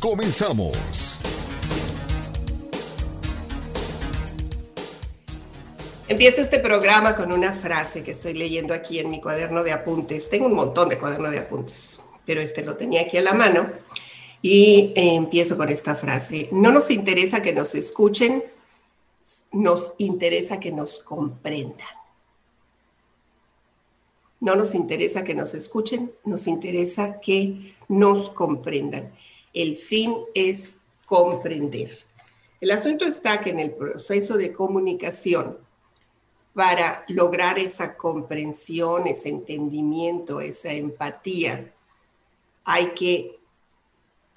Comenzamos. Empiezo este programa con una frase que estoy leyendo aquí en mi cuaderno de apuntes. Tengo un montón de cuadernos de apuntes, pero este lo tenía aquí a la mano. Y eh, empiezo con esta frase. No nos interesa que nos escuchen, nos interesa que nos comprendan. No nos interesa que nos escuchen, nos interesa que nos comprendan. El fin es comprender. El asunto está que en el proceso de comunicación, para lograr esa comprensión, ese entendimiento, esa empatía, hay que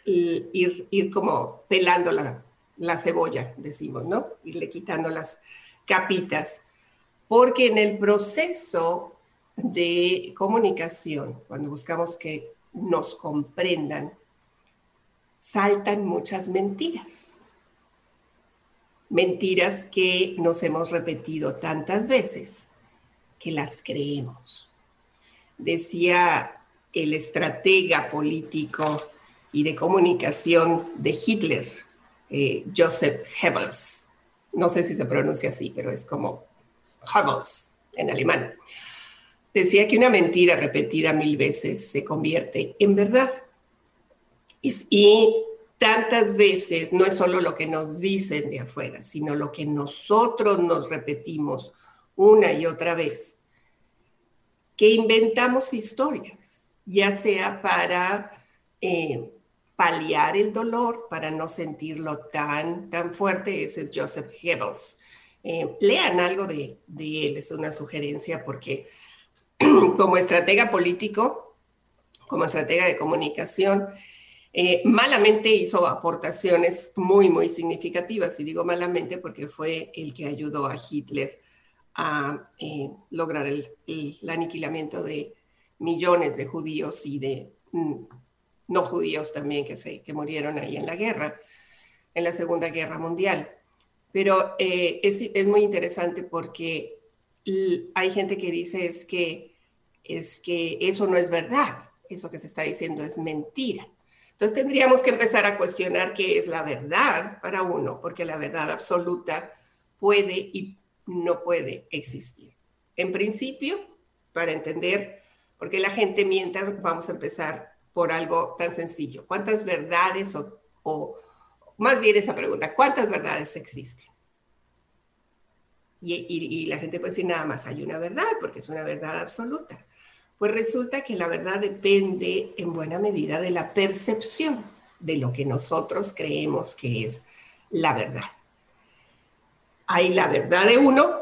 ir, como pelando la, la cebolla, decimos, ¿no? Irle quitando las capitas. Porque en el proceso de comunicación, cuando buscamos que nos comprendan, saltan muchas mentiras. Mentiras que nos hemos repetido tantas veces que las creemos. Decía el estratega político y de comunicación de Hitler, eh, Joseph Goebbels. No sé si se pronuncia así, pero es como Goebbels en alemán. Decía que una mentira repetida mil veces se convierte en verdad. Y, tantas veces no es solo lo que nos dicen de afuera, sino lo que nosotros nos repetimos una y otra vez, que inventamos historias, ya sea para eh, paliar el dolor, para no sentirlo tan, tan fuerte. Ese es Joseph Goebbels. Eh, lean algo de, de él, es una sugerencia porque como estratega político, como estratega de comunicación, eh, malamente hizo aportaciones muy, muy significativas, y digo malamente porque fue el que ayudó a Hitler a eh, lograr el, aniquilamiento de millones de judíos y de mm, no judíos también que, se, que murieron ahí en la guerra, en la Segunda Guerra Mundial. Pero eh, es, es, muy interesante porque hay gente que dice es que, es que eso no es verdad, eso que se está diciendo es mentira. Entonces tendríamos que empezar a cuestionar qué es la verdad para uno, porque la verdad absoluta puede y no puede existir. En principio, para entender por qué la gente miente, vamos a empezar por algo tan sencillo. ¿Cuántas verdades o, o más bien esa pregunta, ¿cuántas verdades existen? Y, y, la gente puede decir nada más, hay una verdad, porque es una verdad absoluta. Pues resulta que la verdad depende en buena medida de la percepción de lo que nosotros creemos que es la verdad. Hay la verdad de uno,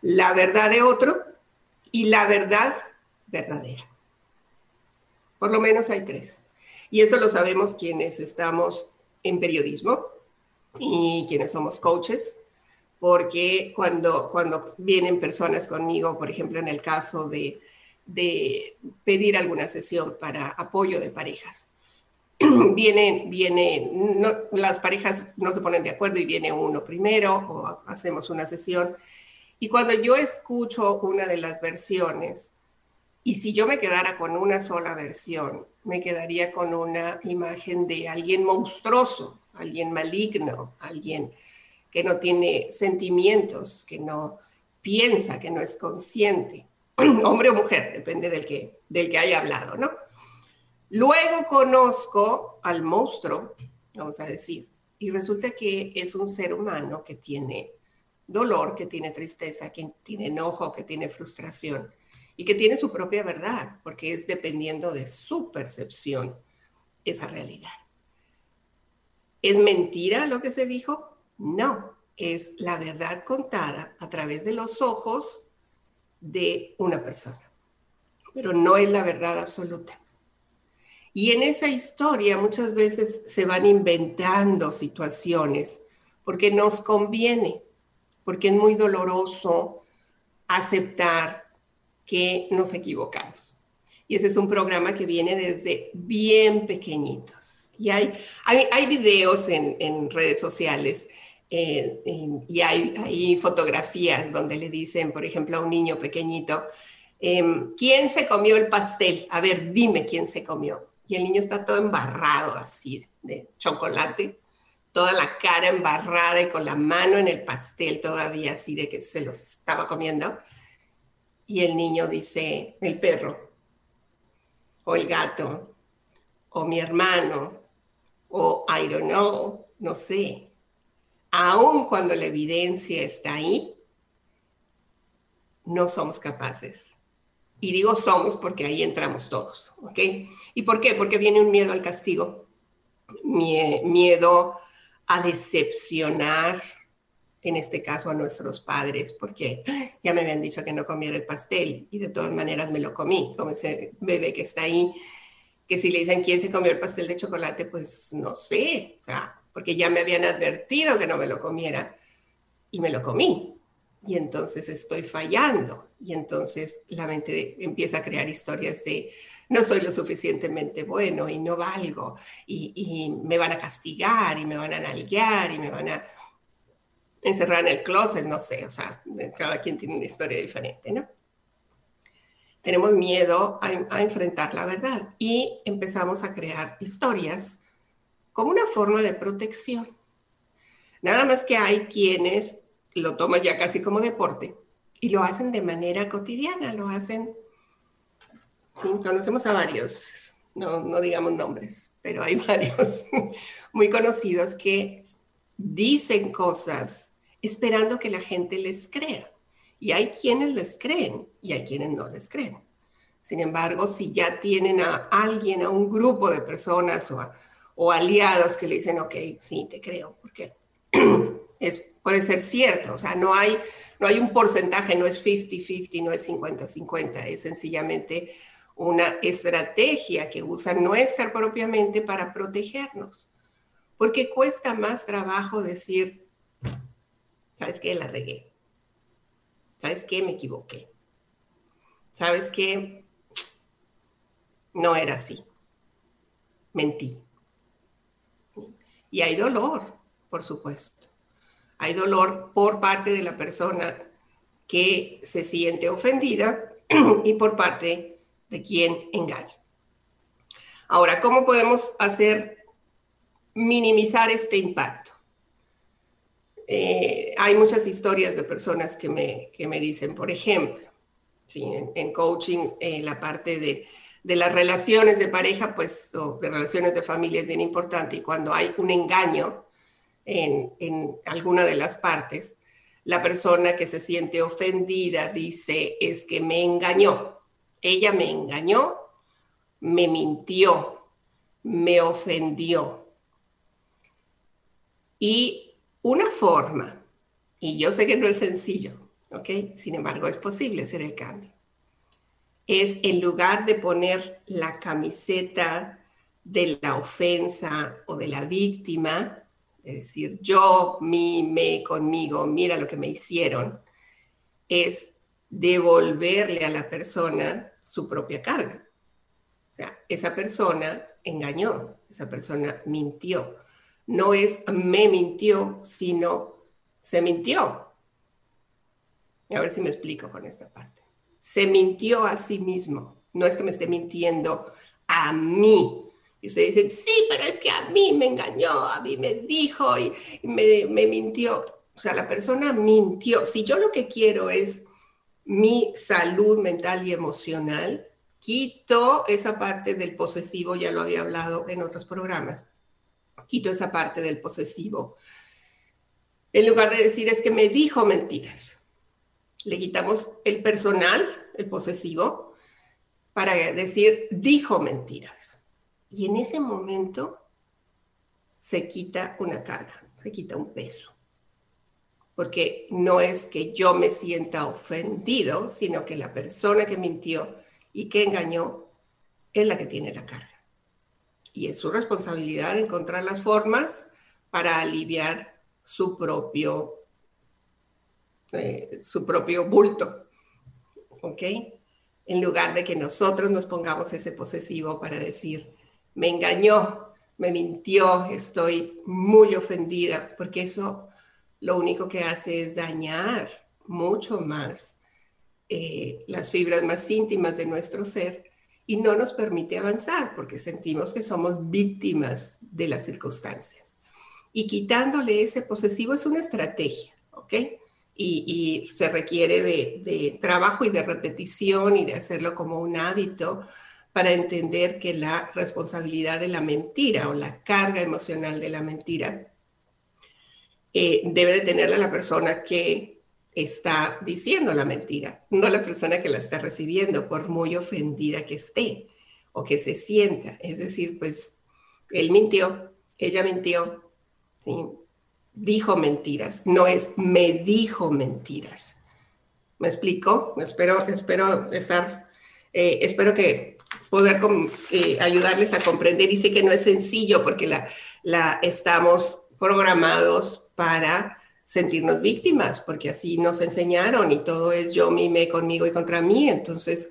la verdad de otro y la verdad verdadera. Por lo menos hay tres. Y eso lo sabemos quienes estamos en periodismo y quienes somos coaches, porque cuando, cuando vienen personas conmigo, por ejemplo, en el caso de de pedir alguna sesión para apoyo de parejas. viene, viene, las parejas no se ponen de acuerdo y viene uno primero o hacemos una sesión. Y cuando yo escucho una de las versiones, y si yo me quedara con una sola versión, me quedaría con una imagen de alguien monstruoso, alguien maligno, alguien que no tiene sentimientos, que no piensa, que no es consciente. hombre o mujer, depende del que, del que haya hablado, ¿no? Luego conozco al monstruo, vamos a decir, y resulta que es un ser humano que tiene dolor, que tiene tristeza, que tiene enojo, que tiene frustración y que tiene su propia verdad, porque es dependiendo de su percepción esa realidad. ¿Es mentira lo que se dijo? No, es la verdad contada a través de los ojos de una persona, pero no es la verdad absoluta. Y en esa historia muchas veces se van inventando situaciones porque nos conviene, porque es muy doloroso aceptar que nos equivocamos. Y ese es un programa que viene desde bien pequeñitos. Y hay, hay, videos en, redes sociales eh, y hay, fotografías donde le dicen, por ejemplo, a un niño pequeñito, em, ¿quién se comió el pastel? A ver, dime quién se comió. Y el niño está todo embarrado así de chocolate toda la cara embarrada y con la mano en el pastel todavía así de que se los estaba comiendo. Y el niño dice, el perro, o el gato, o mi hermano, o I don't know, no sé. Aun cuando la evidencia está ahí, no somos capaces. Y digo somos porque ahí entramos todos, ¿ok? ¿Y por qué? Porque viene un miedo al castigo, miedo a decepcionar, en este caso a nuestros padres, porque ya me habían dicho que no comiera el pastel y de todas maneras me lo comí, como ese bebé que está ahí, que si le dicen quién se comió el pastel de chocolate, pues no sé, o sea, porque ya me habían advertido que no me lo comiera y me lo comí. Y entonces estoy fallando. Y entonces la mente empieza a crear historias de no soy lo suficientemente bueno y no valgo y, me van a castigar y me van a nalguear y me van a encerrar en el closet, no sé, o sea, cada quien tiene una historia diferente, ¿no? Tenemos miedo a, a enfrentar la verdad y empezamos a crear historias como una forma de protección. Nada más que hay quienes lo toman ya casi como deporte y lo hacen de manera cotidiana, lo hacen conocemos a varios, no, no digamos nombres, pero hay varios muy conocidos que dicen cosas esperando que la gente les crea. Y hay quienes les creen y hay quienes no les creen. Sin embargo, si ya tienen a alguien, a un grupo de personas o, o aliados que le dicen, ok, sí, te creo, porque es, puede ser cierto. O sea, no hay, no hay un porcentaje, no es 50-50, no es 50-50, es sencillamente una estrategia que usan nuestra propiamente para protegernos. Porque cuesta más trabajo decir, ¿sabes qué? La regué. ¿Sabes qué? Me equivoqué. ¿Sabes qué? No era así. Mentí. Y hay dolor, por supuesto. Hay dolor por parte de la persona que se siente ofendida y por parte de quien engaña. Ahora, ¿cómo podemos hacer minimizar este impacto? Eh, hay muchas historias de personas que me, que me dicen, por ejemplo, en, coaching, en la parte de, de, las relaciones de pareja, pues, de relaciones de familia es bien importante, y cuando hay un engaño en, en alguna de las partes, la persona que se siente ofendida dice, es que me engañó. Ella me engañó, me mintió, me ofendió. Y una forma, y yo sé que no es sencillo, ¿ok? Sin embargo, es posible hacer el cambio. Es en lugar de poner la camiseta de la ofensa o de la víctima, es decir, yo, mi, me, conmigo, mira lo que me hicieron, es devolverle a la persona su propia carga. O sea, esa persona engañó, esa persona mintió. No es me mintió, sino se mintió. A ver si me explico con esta parte. Se mintió a sí mismo. No es que me esté mintiendo a mí. Y ustedes dicen, sí, pero es que a mí me engañó, a mí me dijo y me, mintió. O sea, la persona mintió. Si yo lo que quiero es mi salud mental y emocional, quito esa parte del posesivo, ya lo había hablado en otros programas, quito esa parte del posesivo. En lugar de decir es que me dijo mentiras, le quitamos el personal, el posesivo, para decir dijo mentiras. Y en ese momento se quita una carga, se quita un peso porque no es que yo me sienta ofendido, sino que la persona que mintió y que engañó es la que tiene la carga. y es su responsabilidad encontrar las formas para aliviar su propio, su propio bulto. ¿Ok? En lugar de que nosotros nos pongamos ese posesivo para decir, me engañó, me mintió, estoy muy ofendida, porque eso lo único que hace es dañar mucho más eh, las fibras más íntimas de nuestro ser y no nos permite avanzar porque sentimos que somos víctimas de las circunstancias. Y quitándole ese posesivo es una estrategia, ¿ok? Y, se requiere de, trabajo y de repetición y de hacerlo como un hábito para entender que la responsabilidad de la mentira o la carga emocional de la mentira eh, debe de tenerla la persona que está diciendo la mentira, no la persona que la está recibiendo, por muy ofendida que esté o que se sienta. Es decir, pues él mintió, ella mintió, dijo mentiras, no es me dijo mentiras. ¿Me explico? Espero, espero estar, eh, espero que poder eh, ayudarles a comprender y sé que no es sencillo porque la, la estamos programados para sentirnos víctimas, porque así nos enseñaron y todo es yo, mi, me, conmigo y contra mí. Entonces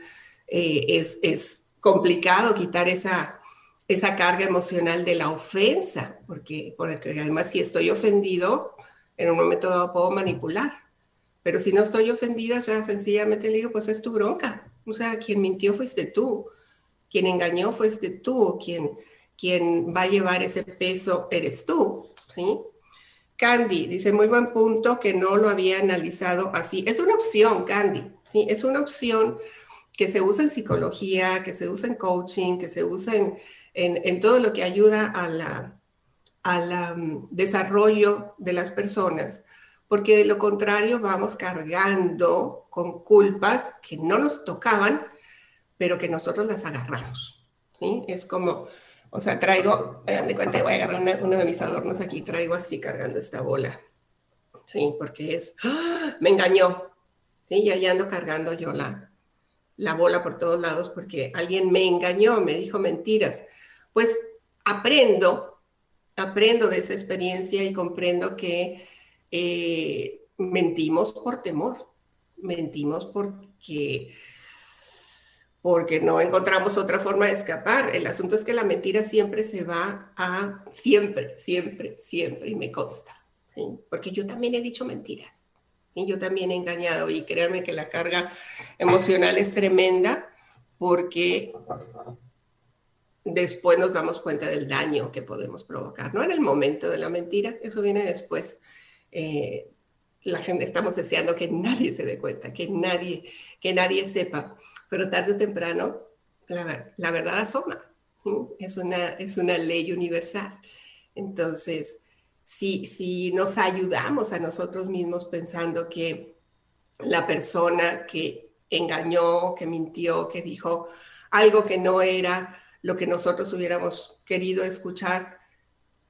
eh, es, es, complicado quitar esa, esa carga emocional de la ofensa, porque, porque además si estoy ofendido, en un momento dado puedo manipular. Pero si no estoy ofendida, o sea, sencillamente le digo, pues es tu bronca. O sea, quien mintió fuiste tú, quien engañó fuiste tú, quien, quien va a llevar ese peso eres tú, ¿sí? Candy dice, muy buen punto que no lo había analizado así. Es una opción, Candy, ¿sí? es una opción que se usa en psicología, que se usa en coaching, que se usa en, en, todo lo que ayuda a la, al mm, desarrollo de las personas, porque de lo contrario vamos cargando con culpas que no nos tocaban, pero que nosotros las agarramos. ¿sí? Es como, o sea, traigo, me de cuenta, voy a agarrar uno de mis adornos aquí, traigo así cargando esta bola. Sí, porque es, ¡ah! me engañó. Y ya ando cargando yo la, la bola por todos lados porque alguien me engañó, me dijo mentiras. Pues aprendo, aprendo de esa experiencia y comprendo que eh, mentimos por temor, mentimos porque porque no encontramos otra forma de escapar. El asunto es que la mentira siempre se va a, siempre, siempre, siempre, y me consta, porque yo también he dicho mentiras, y yo también he engañado, y créanme que la carga emocional es tremenda, porque después nos damos cuenta del daño que podemos provocar, no en el momento de la mentira, eso viene después. Eh, la gente estamos deseando que nadie se dé cuenta, que nadie, que nadie sepa pero tarde o temprano la, verdad asoma. Es, una, es una ley universal. Entonces, si, si nos ayudamos a nosotros mismos pensando que la persona que engañó, que mintió, que dijo algo que no era lo que nosotros hubiéramos querido escuchar,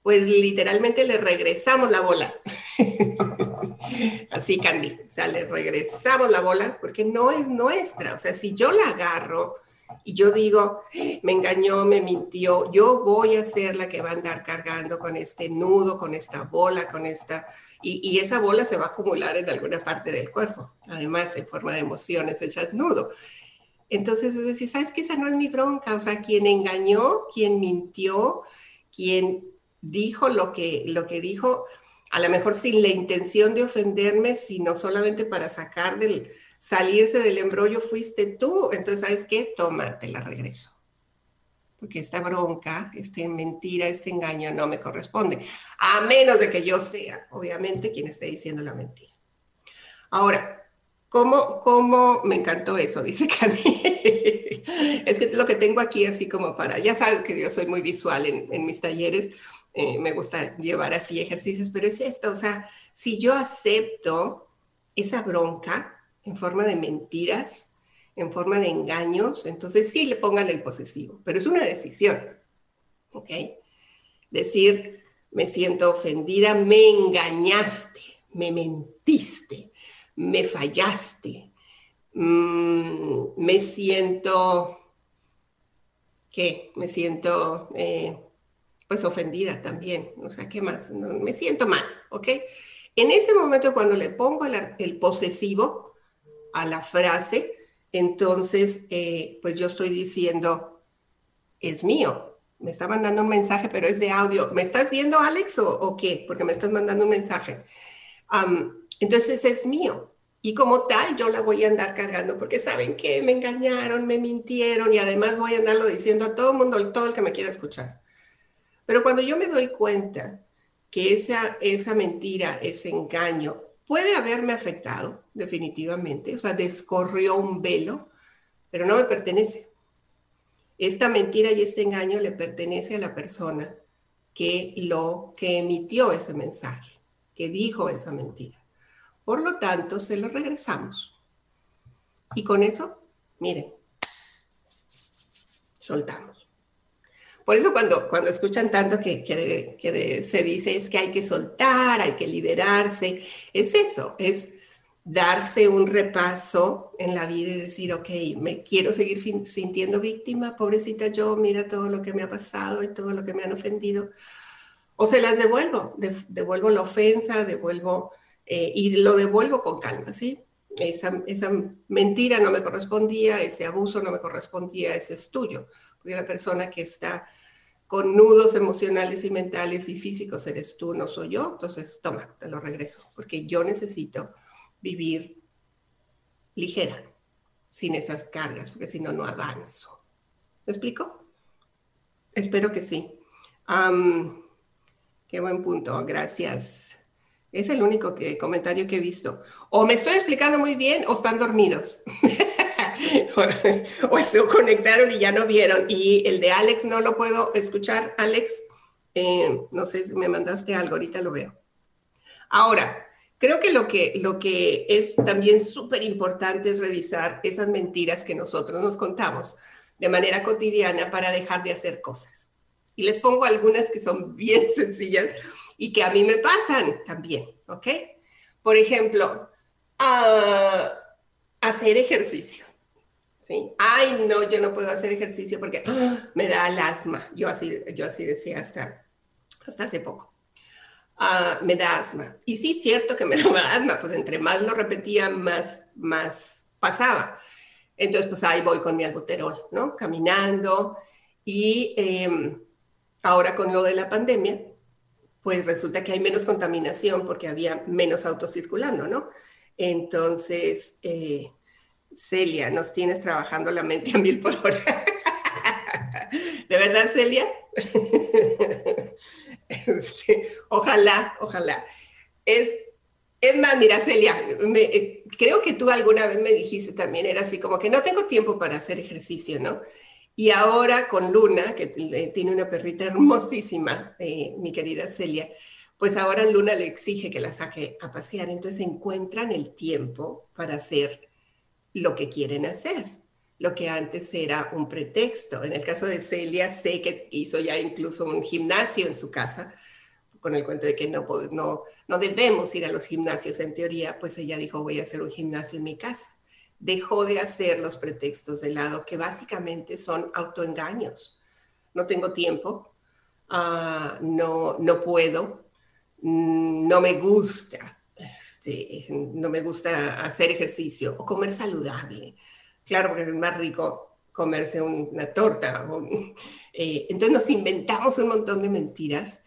pues literalmente le regresamos la bola. Así, Candy. O sea, le regresamos la bola porque no es nuestra. O sea, si yo la agarro y yo digo, me engañó, me mintió, yo voy a ser la que va a andar cargando con este nudo, con esta bola, con esta... Y, esa bola se va a acumular en alguna parte del cuerpo. Además, en forma de emociones, echas nudo. Entonces, es decir, ¿sabes qué? Esa no es mi bronca. O sea, quien engañó, quien mintió, quien dijo lo que, lo que dijo, a lo mejor sin la intención de ofenderme, sino solamente para sacar del, salirse del embrollo, fuiste tú. Entonces, ¿sabes qué? Toma, te la regreso. Porque esta bronca, esta mentira, este engaño no me corresponde. A menos de que yo sea, obviamente, quien esté diciendo la mentira. Ahora, ¿cómo, cómo me encantó eso? Dice Cani. es que lo que tengo aquí así como para, ya sabes que yo soy muy visual en, en mis talleres eh, me gusta llevar así ejercicios, pero es esto, o sea, si yo acepto esa bronca en forma de mentiras, en forma de engaños, entonces sí le pongan el posesivo, pero es una decisión, ¿ok? Decir, me siento ofendida, me engañaste, me mentiste, me fallaste, mm, me siento que me siento eh, pues ofendida también, o sea, ¿qué más? me siento mal, ¿ok? En ese momento cuando le pongo el, posesivo a la frase, entonces eh, pues yo estoy diciendo, es mío, me está mandando un mensaje, pero es de audio. ¿Me estás viendo, Alex, o, qué? Porque me estás mandando un mensaje. entonces es mío. Y como tal, yo la voy a andar cargando porque saben que me engañaron, me mintieron y además voy a andarlo diciendo a todo el mundo, todo el que me quiera escuchar. Pero cuando yo me doy cuenta que esa, esa mentira, ese engaño puede haberme afectado, definitivamente, o sea, descorrió un velo, pero no me pertenece. Esta mentira y este engaño le pertenece a la persona que lo que emitió ese mensaje, que dijo esa mentira. Por lo tanto, se lo regresamos. Y con eso, miren, soltamos. Por eso cuando, cuando escuchan tanto que, que, se dice es que hay que soltar, hay que liberarse, es eso, es darse un repaso en la vida y decir, ok, me quiero seguir sintiendo víctima, pobrecita yo, mira todo lo que me ha pasado y todo lo que me han ofendido. O se las devuelvo, devuelvo la ofensa, devuelvo eh, y lo devuelvo con calma, ¿sí? Esa, esa, mentira no me correspondía, ese abuso no me correspondía, ese es tuyo. Porque la persona que está con nudos emocionales y mentales y físicos eres tú, no soy yo. Entonces, toma, te lo regreso, porque yo necesito vivir ligera, sin esas cargas, porque si no, no avanzo. ¿Me explico? Espero que sí. qué buen punto, gracias. Es el único que, comentario que he visto. O me estoy explicando muy bien o están dormidos. o, se conectaron y ya no vieron. Y el de Alex no lo puedo escuchar. Alex, eh, no sé si me mandaste algo, ahorita lo veo. Ahora, creo que lo que, lo que es también súper importante es revisar esas mentiras que nosotros nos contamos de manera cotidiana para dejar de hacer cosas. Y les pongo algunas que son bien sencillas y que a mí me pasan también, ¿ok? Por ejemplo, hacer ejercicio. ¿sí? Ay, no, yo no puedo hacer ejercicio porque me da el asma. Yo así, yo así decía hasta, hasta hace poco. Ah, me da asma. Y sí, cierto que me da asma, pues entre más lo repetía, más, más pasaba. Entonces, pues ahí voy con mi albuterol, ¿no? Caminando. Y em, ahora con lo de la pandemia, pues resulta que hay menos contaminación porque había menos autos circulando, ¿no? Entonces, eh, Celia, nos tienes trabajando la mente a mil por hora. ¿De verdad, Celia? Este, ojalá, ojalá. Es, es más, mira, Celia, eh, creo que tú alguna vez me dijiste también, era así como que no tengo tiempo para hacer ejercicio, ¿no? Y ahora con Luna, que tiene una perrita hermosísima, eh, mi querida Celia, pues ahora Luna le exige que la saque a pasear. Entonces encuentran el tiempo para hacer lo que quieren hacer, lo que antes era un pretexto. En el caso de Celia, sé que hizo ya incluso un gimnasio en su casa, con el cuento de que no, no, no debemos ir a los gimnasios en teoría, pues ella dijo, voy a hacer un gimnasio en mi casa dejó de hacer los pretextos de lado, que básicamente son autoengaños. No tengo tiempo, ah, no, no puedo, mm, no me gusta, este, no me gusta hacer ejercicio o comer saludable. Claro, porque es más rico comerse una torta. Eh, entonces nos inventamos un montón de mentiras,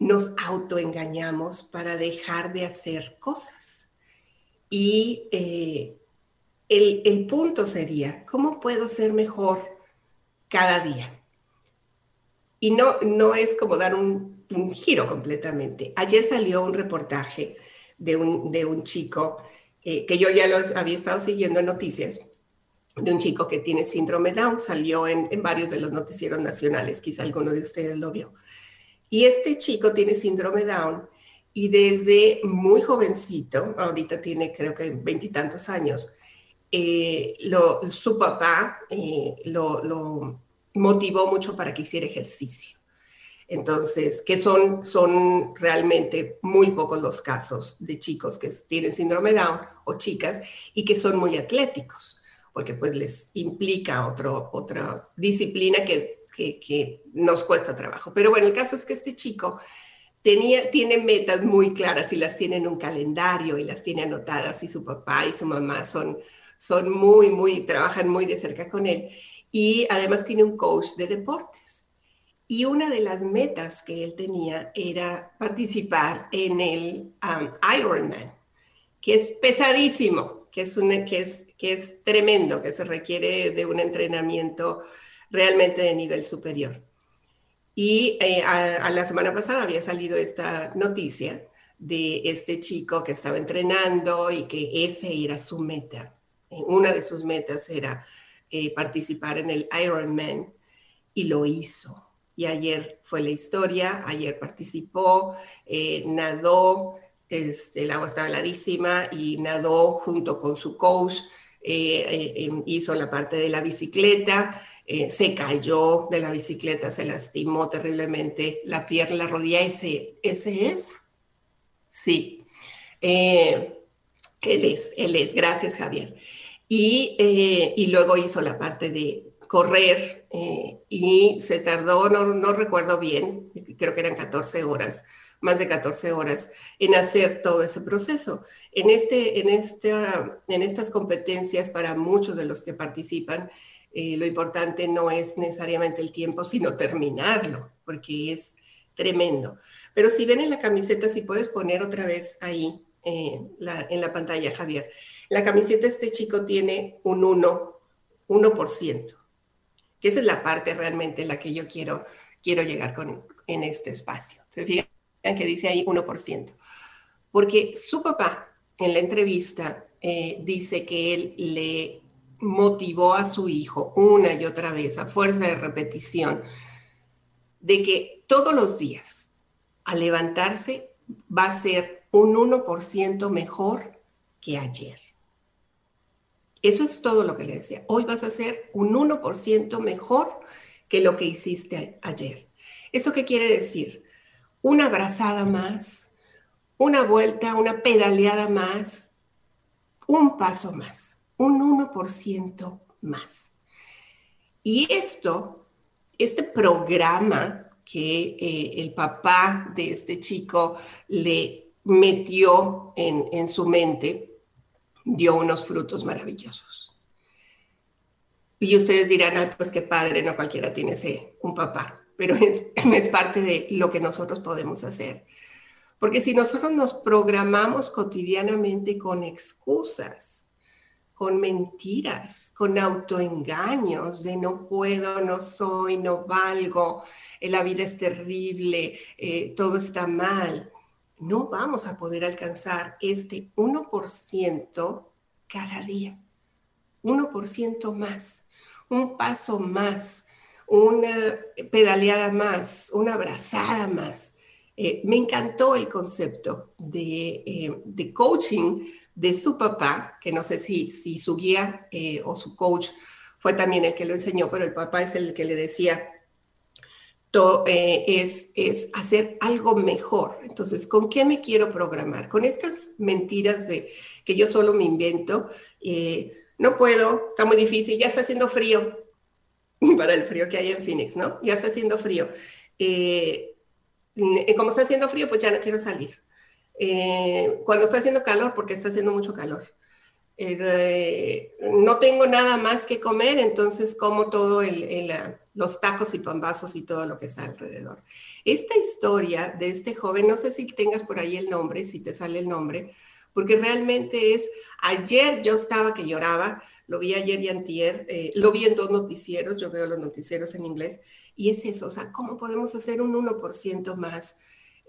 nos autoengañamos para dejar de hacer cosas. Y eh, el, punto sería, ¿cómo puedo ser mejor cada día? Y no, no es como dar un, giro completamente. Ayer salió un reportaje de un, de un chico eh, que yo ya lo había estado siguiendo en noticias, de un chico que tiene síndrome Down, salió en, en varios de los noticieros nacionales, quizá alguno de ustedes lo vio. Y este chico tiene síndrome Down y desde muy jovencito, ahorita tiene creo que veintitantos años, eh, su papá eh, lo, motivó mucho para que hiciera ejercicio. Entonces, que son, son realmente muy pocos los casos de chicos que tienen síndrome Down o chicas y que son muy atléticos. porque pues les implica otro, otra disciplina que, que, nos cuesta trabajo. Pero bueno, el caso es que este chico tenía, tiene metas muy claras y las tiene en un calendario y las tiene anotadas y su papá y su mamá son, son muy, muy, trabajan muy de cerca con él. Y además tiene un coach de deportes. Y una de las metas que él tenía era participar en el um, Ironman, que es pesadísimo, que es, una, que, es, que es tremendo, que se requiere de un entrenamiento realmente de nivel superior. Y eh, a, la semana pasada había salido esta noticia de este chico que estaba entrenando y que ese era su meta. Una de sus metas era eh, participar en el Ironman y lo hizo. Y ayer fue la historia, ayer participó, eh, nadó, este, el agua estaba heladísima y nadó junto con su coach, eh, eh, em, hizo la parte de la bicicleta, se cayó de la bicicleta, se lastimó terriblemente la pierna, la rodilla, ese, ese es, sí, él es, él es, gracias Javier. Y, y luego hizo la parte de, correr eh, y se tardó, no, no, recuerdo bien, creo que eran 14 horas, más de 14 horas, en hacer todo ese proceso. En, este, en, esta, en estas competencias, para muchos de los que participan, eh, lo importante no es necesariamente el tiempo, sino terminarlo, porque es tremendo. Pero si ven en la camiseta, si puedes poner otra vez ahí eh, en la pantalla, Javier, la camiseta este chico tiene un 1, 1% que esa es la parte realmente en la que yo quiero, quiero llegar con, en este espacio. ¿Se fijan que dice ahí 1%? Porque su papá en la entrevista eh, dice que él le motivó a su hijo una y otra vez a fuerza de repetición de que todos los días al levantarse va a ser un 1% mejor que ayer. Eso es todo lo que le decía. Hoy vas a ser un 1% mejor que lo que hiciste ayer. ¿Eso qué quiere decir? Una abrazada más, una vuelta, una pedaleada más, un paso más, un 1% más. Y esto, este programa que eh, el papá de este chico le metió en, en su mente, dio unos frutos maravillosos. Y ustedes dirán, pues qué padre, no cualquiera tiene ese, un papá, pero es, es parte de lo que nosotros podemos hacer. Porque si nosotros nos programamos cotidianamente con excusas, con mentiras, con autoengaños de no puedo, no soy, no valgo, la vida es terrible, eh, todo está mal, no vamos a poder alcanzar este 1% cada día. 1% más, un paso más, una pedaleada más, una abrazada más. Eh, me encantó el concepto de, eh, de, coaching de su papá, que no sé si, si su guía eh, o su coach fue también el que lo enseñó, pero el papá es el que le decía, eh, es, es hacer algo mejor. Entonces, ¿con qué me quiero programar? Con estas mentiras de que yo solo me invento, eh, no puedo, está muy difícil, ya está haciendo frío, para el frío que hay en Phoenix, ¿no? Ya está haciendo frío. Eh, como está haciendo frío, pues ya no quiero salir. cuando está haciendo calor, porque está haciendo mucho calor. No tengo nada más que comer, entonces como todo el, el, los tacos y pambazos y todo lo que está alrededor. Esta historia de este joven, no sé si tengas por ahí el nombre, si te sale el nombre, porque realmente es, ayer yo estaba que lloraba, lo vi ayer y antier, eh, lo vi en dos noticieros, yo veo los noticieros en inglés, y es eso, o sea, ¿cómo podemos hacer un 1% más?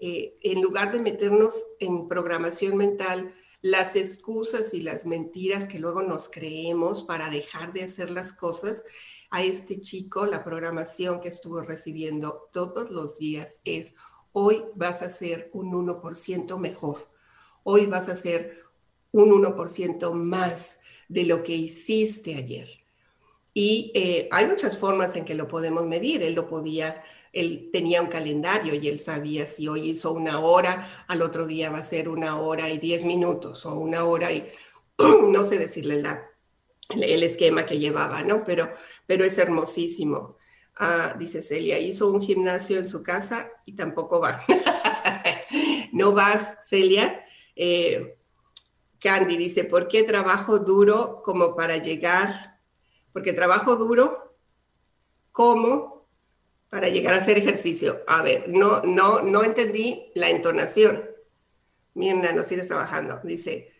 Eh, en lugar de meternos en programación mental, las excusas y las mentiras que luego nos creemos para dejar de hacer las cosas, a este chico la programación que estuvo recibiendo todos los días es, hoy vas a ser un 1% mejor, hoy vas a ser un 1% más de lo que hiciste ayer. Y eh, hay muchas formas en que lo podemos medir. Él lo podía, él tenía un calendario y él sabía si hoy hizo una hora, al otro día va a ser una hora y diez minutos o una hora y no sé decirle el esquema que llevaba, ¿no? Pero, pero es hermosísimo. Ah, dice Celia, hizo un gimnasio en su casa y tampoco va. no vas, Celia. Eh, Candy dice, ¿por qué trabajo duro como para llegar? Porque trabajo duro como para llegar a hacer ejercicio. A ver, no, no, no entendí la entonación. Mirna, no sigues trabajando. Dice,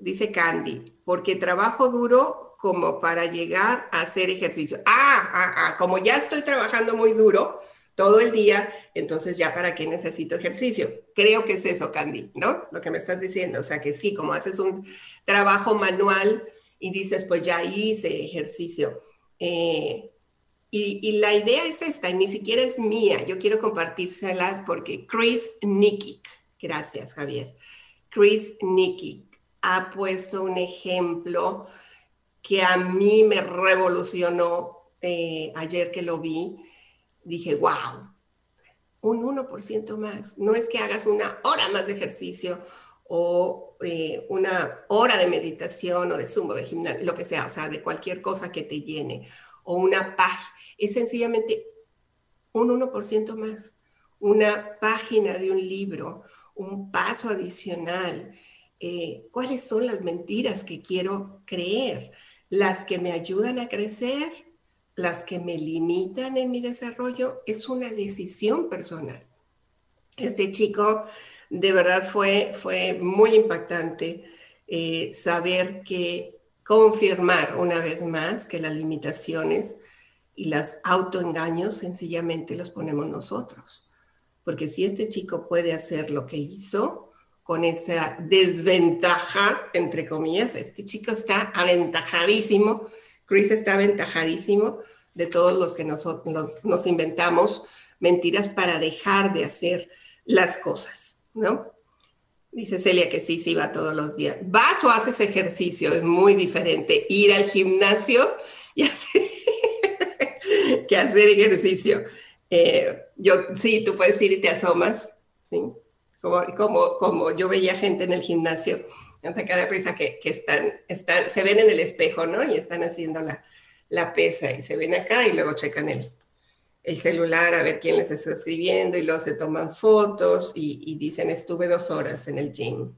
dice Candy, porque trabajo duro como para llegar a hacer ejercicio. Ah, ah, ah, como ya estoy trabajando muy duro todo el día, entonces ya para qué necesito ejercicio. Creo que es eso, Candy, ¿no? Lo que me estás diciendo. O sea que sí, como haces un trabajo manual y dices, pues ya hice ejercicio. Eh, y, y, la idea es esta, y ni siquiera es mía. Yo quiero compartírselas porque Chris Nicky, gracias Javier, Chris Nicky ha puesto un ejemplo que a mí me revolucionó eh, ayer que lo vi. Dije, wow, un 1% más. No es que hagas una hora más de ejercicio o eh, una hora de meditación o de zumo, de gimnasio, lo que sea, o sea, de cualquier cosa que te llene, o una página. Es sencillamente un 1% más, una página de un libro, un paso adicional, eh, cuáles son las mentiras que quiero creer, las que me ayudan a crecer, las que me limitan en mi desarrollo, es una decisión personal. Este chico de verdad fue, fue muy impactante eh, saber que confirmar una vez más que las limitaciones y las autoengaños sencillamente los ponemos nosotros. Porque si este chico puede hacer lo que hizo, con esa desventaja, entre comillas. Este chico está aventajadísimo, Chris está aventajadísimo de todos los que nosotros nos inventamos mentiras para dejar de hacer las cosas, ¿no? Dice Celia que sí, sí va todos los días. Vas o haces ejercicio, es muy diferente ir al gimnasio y hacer, que hacer ejercicio. Eh, yo, sí, tú puedes ir y te asomas, ¿sí? como, como, como yo veía gente en el gimnasio, me saca de risa que, que, están, están, se ven en el espejo, ¿no? Y están haciendo la, la pesa y se ven acá y luego checan el, el celular a ver quién les está escribiendo y luego se toman fotos y, dicen estuve dos horas en el gym.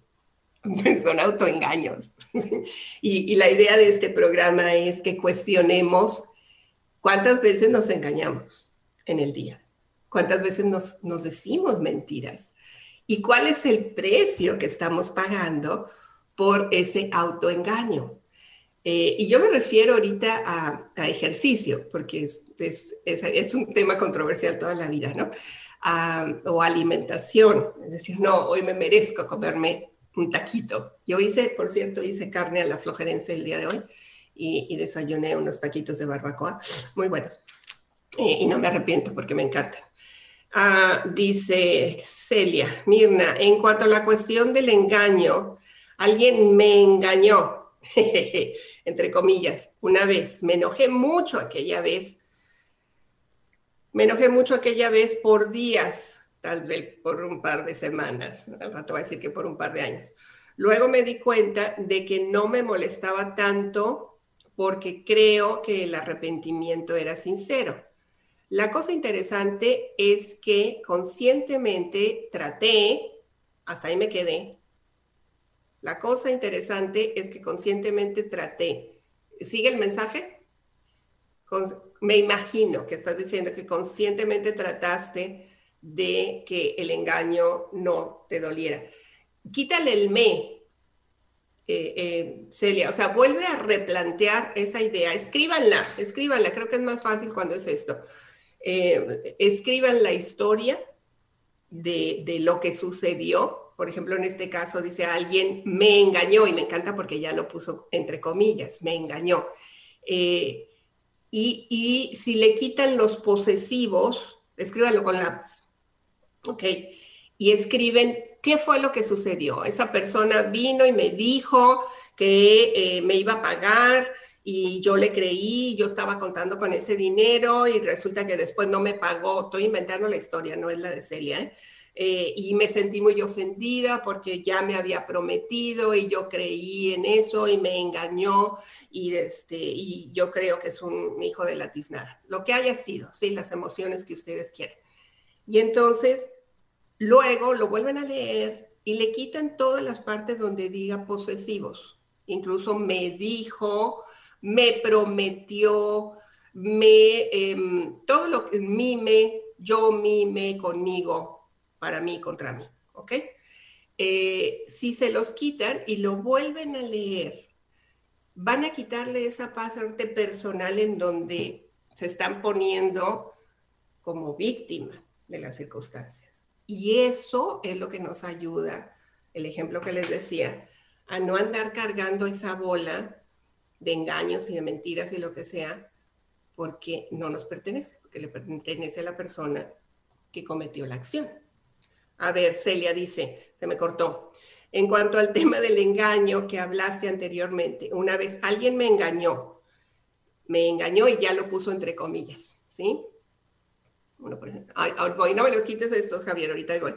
Son autoengaños. y, y la idea de este programa es que cuestionemos cuántas veces nos engañamos en el día, cuántas veces nos, nos decimos mentiras y cuál es el precio que estamos pagando por ese autoengaño. Eh, y yo me refiero ahorita a, ejercicio, porque es, es, es, un tema controversial toda la vida, ¿no? o alimentación, es decir, no, hoy me merezco comerme un taquito. Yo hice, por cierto, hice carne a la flojerense el día de hoy y, y desayuné unos taquitos de barbacoa, muy buenos. Y no me arrepiento porque me encantan. Ah, dice Celia, Mirna, en cuanto a la cuestión del engaño, alguien me engañó, entre comillas, una vez. Me enojé mucho aquella vez. Me enojé mucho aquella vez por días, tal vez por un par de semanas. Al rato voy a decir que por un par de años. Luego me di cuenta de que no me molestaba tanto porque creo que el arrepentimiento era sincero. La cosa interesante es que conscientemente traté, hasta ahí me quedé. La cosa interesante es que conscientemente traté. ¿Sigue el mensaje? me imagino que estás diciendo que conscientemente trataste de que el engaño no te doliera. Quítale el me, eh, eh, Celia, o sea, vuelve a replantear esa idea, escríbanla, escríbanla, creo que es más fácil cuando es esto. Eh, escriban la historia de, de, lo que sucedió. Por ejemplo, en este caso dice alguien me engañó y me encanta porque ya lo puso entre comillas, me engañó. Eh, y, y, si le quitan los posesivos, escríbanlo con lápiz. Ok. Y escriben qué fue lo que sucedió. Esa persona vino y me dijo que eh, me iba a pagar y yo le creí, yo estaba contando con ese dinero y resulta que después no me pagó. Estoy inventando la historia, no es la de Celia, ¿eh? Eh, y me sentí muy ofendida porque ya me había prometido y yo creí en eso y me engañó y, este, y yo creo que es un hijo de la tiznada. Lo que haya sido, sí, las emociones que ustedes quieren. Y entonces, luego lo vuelven a leer y le quitan todas las partes donde diga posesivos. Incluso me dijo, me prometió, me, em, todo lo que mime, yo mime conmigo, para mí contra mí, ¿ok? Eh, si se los quitan y lo vuelven a leer, van a quitarle esa parte personal en donde se están poniendo como víctima de las circunstancias. Y eso es lo que nos ayuda, el ejemplo que les decía, a no andar cargando esa bola de engaños y de mentiras y lo que sea, porque no nos pertenece, porque le pertenece a la persona que cometió la acción. A ver, Celia dice, se me cortó. En cuanto al tema del engaño que hablaste anteriormente, una vez alguien me engañó, me engañó y ya lo puso entre comillas, ¿sí? Bueno, por ejemplo, voy, no me los quites estos, Javier, ahorita voy.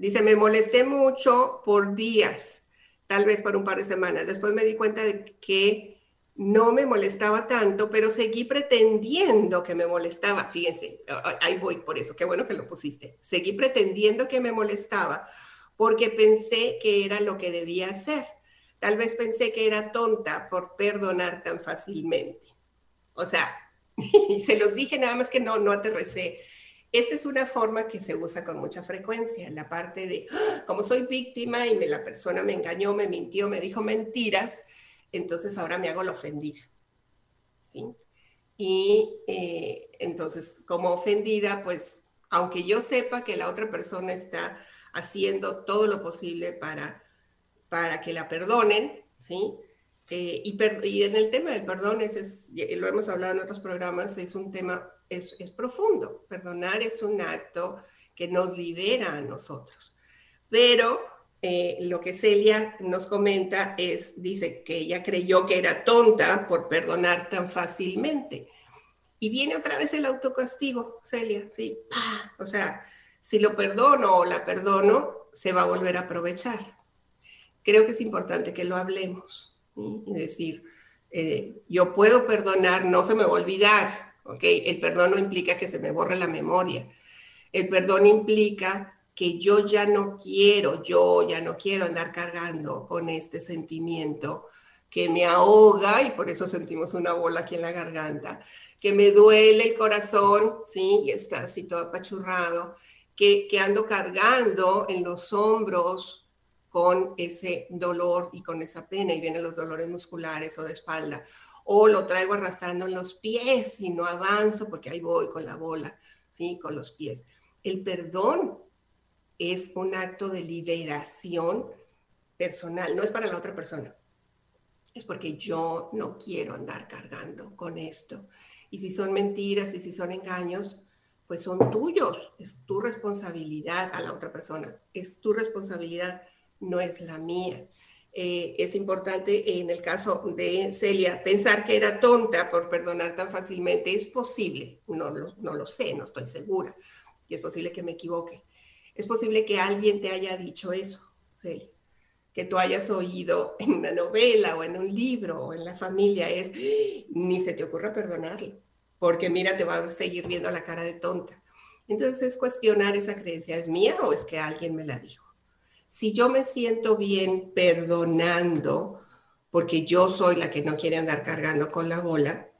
Dice, me molesté mucho por días, tal vez por un par de semanas. Después me di cuenta de que no me molestaba tanto, pero seguí pretendiendo que me molestaba. Fíjense, ahí voy por eso, qué bueno que lo pusiste. Seguí pretendiendo que me molestaba porque pensé que era lo que debía hacer. Tal vez pensé que era tonta por perdonar tan fácilmente. O sea, se los dije nada más que no, no aterricé. Esta es una forma que se usa con mucha frecuencia, la parte de, ¡ah! como soy víctima y me, la persona me engañó, me mintió, me dijo mentiras, entonces ahora me hago la ofendida. Y eh, entonces, como ofendida, pues, aunque yo sepa que la otra persona está haciendo todo lo posible para, para que la perdonen, ¿sí? Eh, y, y, en el tema del perdón, es, lo hemos hablado en otros programas, es un tema, es, es profundo. Perdonar es un acto que nos libera a nosotros. Pero eh, lo que Celia nos comenta es, dice que ella creyó que era tonta por perdonar tan fácilmente. Y viene otra vez el autocastigo, Celia, sí, o sea, si lo perdono o la perdono, se va a volver a aprovechar. Creo que es importante que lo hablemos, y decir, eh, yo puedo perdonar, no se me va a olvidar, ¿ok? El perdón no implica que se me borre la memoria. El perdón implica que yo ya no quiero, yo ya no quiero andar cargando con este sentimiento que me ahoga y por eso sentimos una bola aquí en la garganta, que me duele el corazón, ¿sí? Y está así todo apachurrado, que, que ando cargando en los hombros con ese dolor y con esa pena y vienen los dolores musculares o de espalda, o lo traigo arrastrando en los pies y no avanzo porque ahí voy con la bola, ¿sí? Con los pies. El perdón es un acto de liberación personal, no es para la otra persona. Es porque yo no quiero andar cargando con esto. Y si son mentiras y si son engaños, pues son tuyos, es tu responsabilidad a la otra persona, es tu responsabilidad, no es la mía. Eh, es importante en el caso de Celia pensar que era tonta por perdonar tan fácilmente. Es posible, no, no lo sé, no estoy segura, y es posible que me equivoque es posible que alguien te haya dicho eso, Celia, que tú hayas oído en una novela o en un libro o en la familia, es ni se te ocurra perdonarle, porque mira, te va a seguir viendo la cara de tonta. Entonces es cuestionar esa creencia, ¿es mía o es que alguien me la dijo? Si yo me siento bien perdonando, porque yo soy la que no quiere andar cargando con la bola,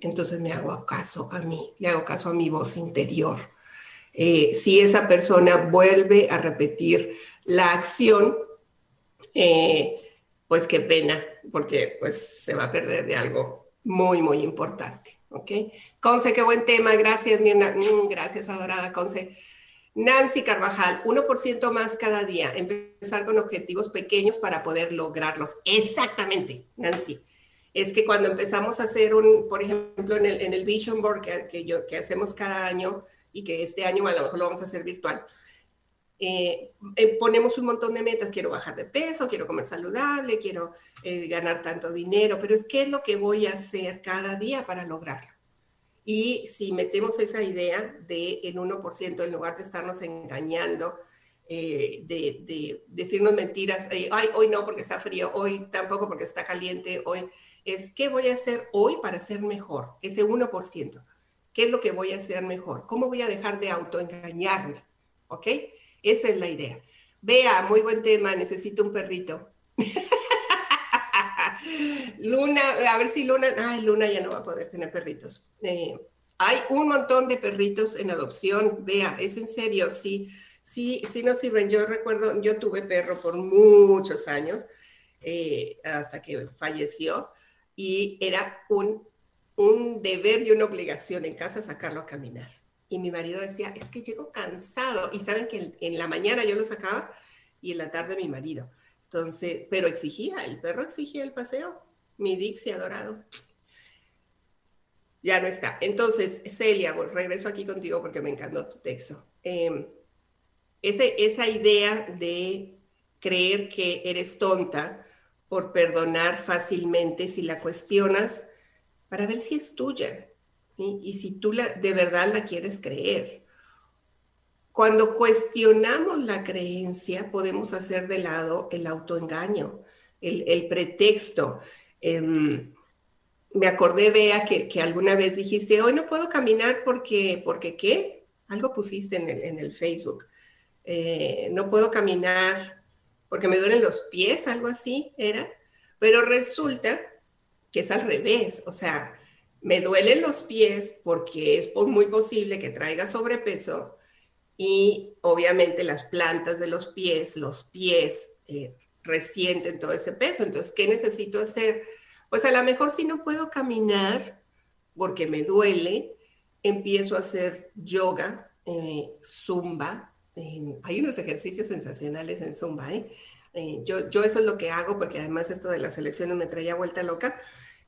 entonces me hago caso a mí, le hago caso a mi voz interior eh, si esa persona vuelve a repetir la acción, eh, pues qué pena, porque pues se va a perder de algo muy, muy importante. ¿Ok? Conce, qué buen tema. Gracias, mi, mm, gracias, adorada Conce. Nancy Carvajal, 1% más cada día. Empezar con objetivos pequeños para poder lograrlos. Exactamente, Nancy. Es que cuando empezamos a hacer un, por ejemplo, en el, en el Vision Board que, yo, que hacemos cada año, y que este año a lo mejor lo vamos a hacer virtual. Eh, eh, ponemos un montón de metas, quiero bajar de peso, quiero comer saludable, quiero eh, ganar tanto dinero, pero es qué es lo que voy a hacer cada día para lograrlo. Y si metemos esa idea de el 1% en lugar de estarnos engañando, eh, de, decirnos mentiras, eh, ay, hoy no porque está frío, hoy tampoco porque está caliente, hoy es qué voy a hacer hoy para ser mejor, ese 1%. ¿Qué es lo que voy a hacer mejor? ¿Cómo voy a dejar de autoengañarme? ¿Ok? Esa es la idea. Vea, muy buen tema, necesito un perrito. Luna, a ver si Luna, ay, Luna ya no va a poder tener perritos. Eh, hay un montón de perritos en adopción, vea, es en serio, sí, sí, sí nos sirven. Yo recuerdo, yo tuve perro por muchos años, eh, hasta que falleció, y era un, un deber y una obligación en casa sacarlo a caminar. Y mi marido decía, es que llego cansado. Y saben que en la mañana yo lo sacaba y en la tarde mi marido. Entonces, pero exigía, el perro exigía el paseo. Mi Dixie adorado. Ya no está. Entonces, Celia, regreso aquí contigo porque me encantó tu texto. Em, ese, esa idea de creer que eres tonta por perdonar fácilmente si la cuestionas para ver si es tuya y si tú la, de verdad la quieres creer. Cuando cuestionamos la creencia, podemos hacer de lado el autoengaño, el, pretexto. Em, me acordé, Bea, que, que, alguna vez dijiste, hoy no puedo caminar porque, porque ¿qué? Algo pusiste en el, en el Facebook. Eh, no puedo caminar porque me duelen los pies, algo así era. Pero resulta que es al revés, o sea, me duelen los pies porque es muy posible que traiga sobrepeso y obviamente las plantas de los pies, los pies eh, resienten todo ese peso. Entonces, ¿qué necesito hacer? Pues a lo mejor si no puedo caminar porque me duele, empiezo a hacer yoga, eh, zumba. hay unos ejercicios sensacionales en zumba. ¿eh? yo, yo eso es lo que hago porque además esto de las elecciones me traía vuelta loca.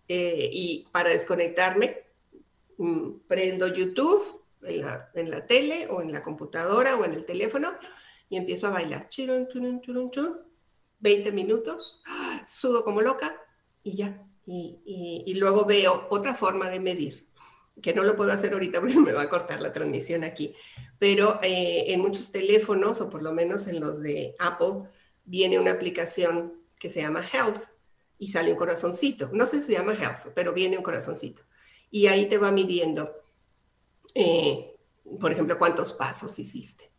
Y para desconectarme, mm, prendo YouTube en la, tele o en la computadora o en el teléfono y empiezo a bailar. 20 minutos, sudo como loca y ya. Y, y, luego veo otra forma de medir, que no lo puedo hacer ahorita porque me va a cortar la transmisión aquí, pero eh, en muchos teléfonos, o por lo menos en los de Apple, viene una aplicación que se llama Health y sale un corazoncito. No sé si se llama Health, pero viene un corazoncito. Y ahí te va midiendo eh, por ejemplo, cuántos pasos hiciste.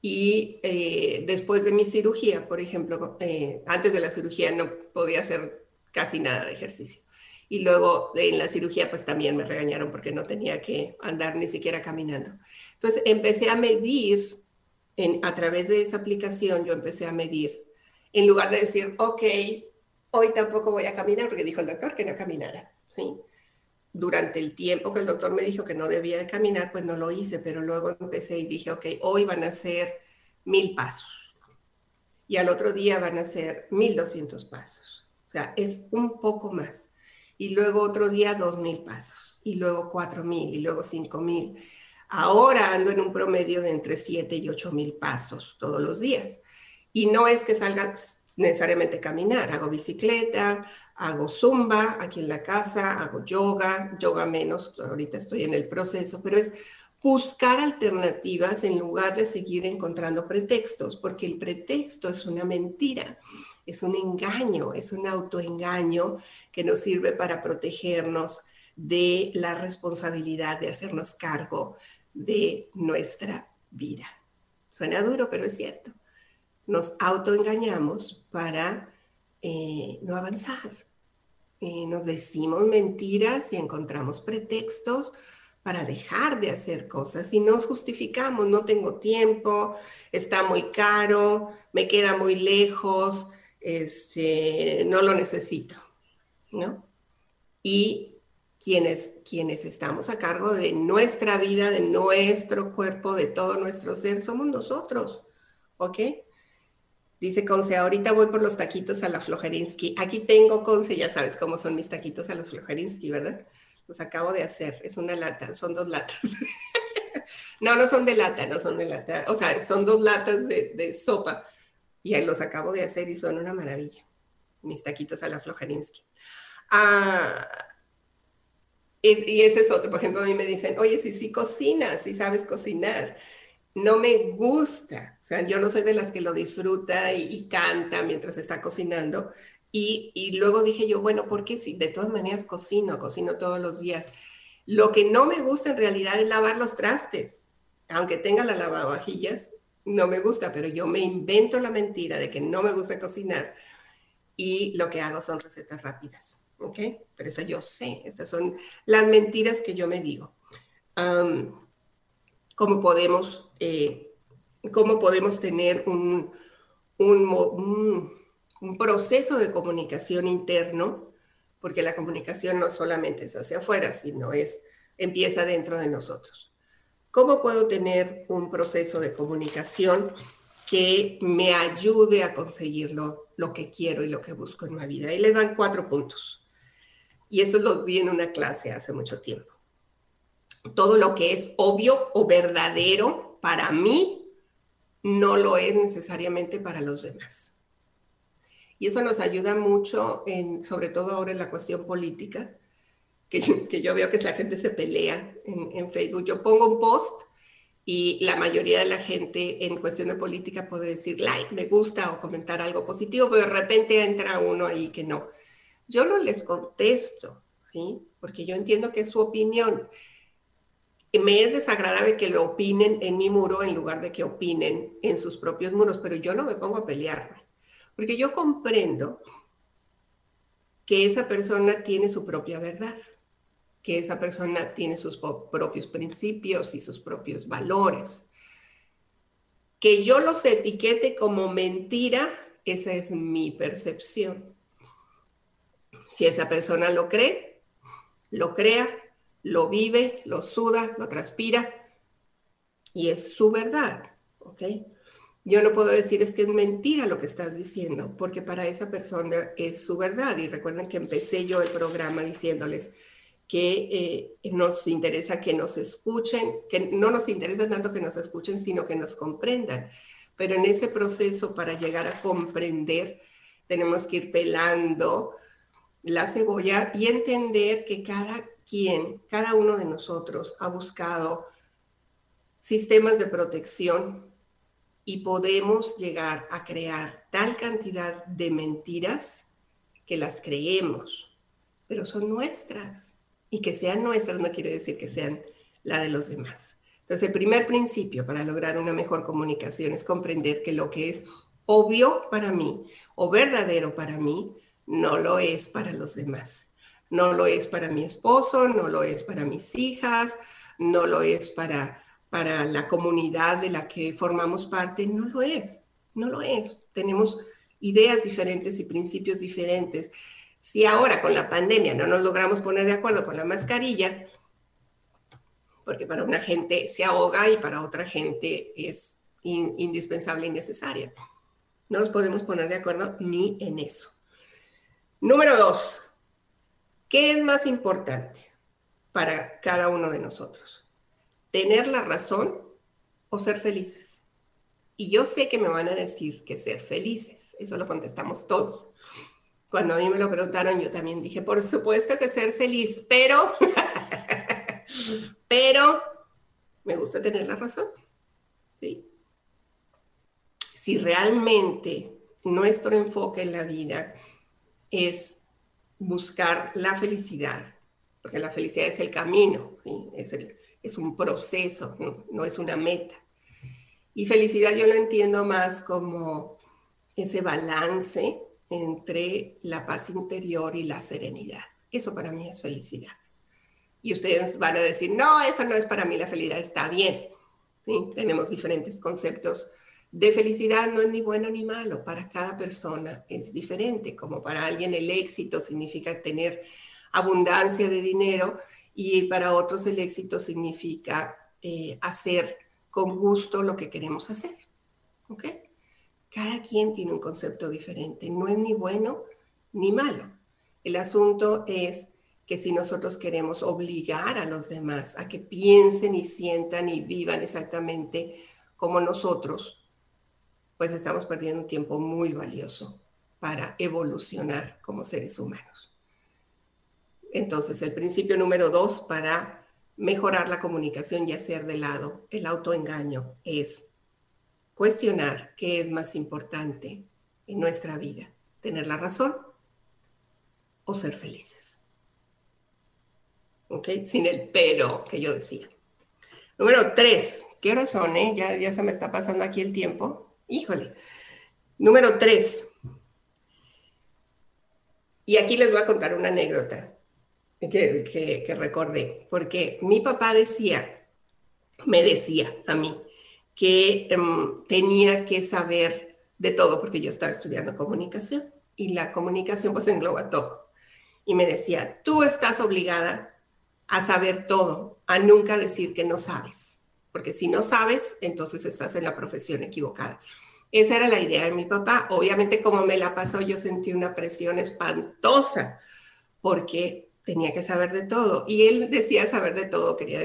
Y eh, después de mi cirugía, por ejemplo, eh, antes de la cirugía no podía hacer casi nada de ejercicio. Y luego en la cirugía pues también me regañaron porque no tenía que andar ni siquiera caminando. Entonces empecé a medir, en, a través de esa aplicación yo empecé a medir, en lugar de decir, ok, hoy tampoco voy a caminar porque dijo el doctor que no caminara. ¿sí? durante el tiempo que el doctor me dijo que no debía de caminar, pues no lo hice, pero luego empecé y dije, ok, hoy van a ser mil pasos y al otro día van a ser mil doscientos pasos. O sea, es un poco más. Y luego otro día dos mil pasos y luego cuatro mil y luego cinco mil. Ahora ando en un promedio de entre siete y ocho mil pasos todos los días. Y no es que salga necesariamente caminar, hago bicicleta, hago zumba aquí en la casa, hago yoga, yoga menos, ahorita estoy en el proceso, pero es buscar alternativas en lugar de seguir encontrando pretextos, porque el pretexto es una mentira, es un engaño, es un autoengaño que nos sirve para protegernos de la responsabilidad de hacernos cargo de nuestra vida. Suena duro, pero es cierto nos autoengañamos para eh, no avanzar. Nos decimos mentiras y encontramos pretextos para dejar de hacer cosas y nos justificamos, no tengo tiempo, está muy caro, me queda muy lejos, este, no lo necesito, ¿no? Y quienes, quienes estamos a cargo de nuestra vida, de nuestro cuerpo, de todo nuestro ser, somos nosotros, ¿ok? Dice Conce, ahorita voy por los taquitos a la Flojerinsky. Aquí tengo, Conce, ya sabes cómo son mis taquitos a los Flojerinsky, ¿verdad? Los acabo de hacer. Es una lata, son dos latas. no, no son de lata, no son de lata. O sea, son dos latas de, sopa. Y los acabo de hacer y son una maravilla. Mis taquitos a la Flojerinsky. Ah, y ese es otro, por ejemplo, a mí me dicen, oye, si sí cocinas, si sabes cocinar, no me gusta, o sea, yo no soy de las que lo disfruta y, canta mientras está cocinando. Y, y, luego dije yo, bueno, porque si de todas maneras cocino, cocino todos los días. Lo que no me gusta en realidad es lavar los trastes. Aunque tenga la lavavajillas, no me gusta, pero yo me invento la mentira de que no me gusta cocinar y lo que hago son recetas rápidas. ¿Ok? Pero eso yo sé, estas son las mentiras que yo me digo. ¿Cómo, podemos, eh, ¿Cómo podemos tener un, un, proceso de comunicación interno? Porque la comunicación no solamente es hacia afuera, sino es, empieza dentro de nosotros. ¿Cómo puedo tener un proceso de comunicación que me ayude a conseguir lo, lo que quiero y lo que busco en mi vida? Ahí le van cuatro puntos. Y eso lo di en una clase hace mucho tiempo. Todo lo que es obvio o verdadero para mí no lo es necesariamente para los demás. Y eso nos ayuda mucho, en, sobre todo ahora en la cuestión política, que, yo veo que la gente se pelea en, en, Facebook. Yo pongo un post y la mayoría de la gente en cuestión de política puede decir like, me gusta o comentar algo positivo, pero de repente entra uno ahí que no. Yo no les contesto, ¿sí? Porque yo entiendo que es su opinión. Me es desagradable que lo opinen en mi muro en lugar de que opinen en sus propios muros, pero yo no me pongo a pelearme, porque yo comprendo que esa persona tiene su propia verdad, que esa persona tiene sus propios principios y sus propios valores. Que yo los etiquete como mentira, esa es mi percepción. Si esa persona lo cree, lo crea, lo vive, lo suda, lo transpira y es su verdad, ¿ok? Yo no puedo decir es que es mentira lo que estás diciendo, porque para esa persona es su verdad. Y recuerden que empecé yo el programa diciéndoles que eh, nos interesa que nos escuchen, que no nos interesa tanto que nos escuchen, sino que nos comprendan. Pero en ese proceso, para llegar a comprender, tenemos que ir pelando la cebolla y entender que cada quien, cada uno de nosotros ha buscado sistemas de protección y podemos llegar a crear tal cantidad de mentiras que las creemos, pero son nuestras. Y que sean nuestras no quiere decir que sean la de los demás. Entonces, el primer principio para lograr una mejor comunicación es comprender que lo que es obvio para mí o verdadero para mí no lo es para los demás. No lo es para mi esposo, no lo es para mis hijas, no lo es para, para la comunidad de la que formamos parte, no lo es, no lo es. Tenemos ideas diferentes y principios diferentes. Si ahora con la pandemia no nos logramos poner de acuerdo con la mascarilla, porque para una gente se ahoga y para otra gente es indispensable y necesaria. No nos podemos poner de acuerdo ni en eso. Número dos, ¿qué es más importante para cada uno de nosotros? ¿Tener la razón o ser felices? Y yo sé que me van a decir que ser felices, eso lo contestamos todos. Cuando a mí me lo preguntaron, yo también dije, por supuesto que ser feliz, pero, pero me gusta tener la razón. ¿sí? Si realmente nuestro enfoque en la vida es buscar la felicidad, porque la felicidad es el camino, es, es, un proceso, ¿no? es una meta. Y felicidad yo lo entiendo más como ese balance entre la paz interior y la serenidad. Eso para mí es felicidad. Y ustedes van a decir, no, eso no es para mí, la felicidad está bien. Tenemos diferentes conceptos de felicidad no es ni bueno ni malo, para cada persona es diferente, como para alguien el éxito significa tener abundancia de dinero y para otros el éxito significa eh, hacer con gusto lo que queremos hacer. ¿Ok? Cada quien tiene un concepto diferente, no es ni bueno ni malo. El asunto es que si nosotros queremos obligar a los demás a que piensen y sientan y vivan exactamente como nosotros, pues estamos perdiendo un tiempo muy valioso para evolucionar como seres humanos. Entonces, el principio número dos para mejorar la comunicación y hacer de lado el autoengaño es cuestionar qué es más importante en nuestra vida, tener la razón o ser felices. ¿Ok? Sin el pero que yo decía. Número tres, ¿qué horas son? Eh? Ya, ya se me está pasando aquí el tiempo. Híjole. Número tres. Y aquí les voy a contar una anécdota que, que, recordé, porque mi papá decía, me decía a mí, que em, tenía que saber de todo, porque yo estaba estudiando comunicación y la comunicación pues engloba todo. Y me decía, tú estás obligada a saber todo, a nunca decir que no sabes, porque si no sabes, entonces estás en la profesión equivocada. Esa era la idea de mi papá. Obviamente como me la pasó, yo sentí una presión espantosa, porque tenía que saber de todo. Y él decía saber de todo, quería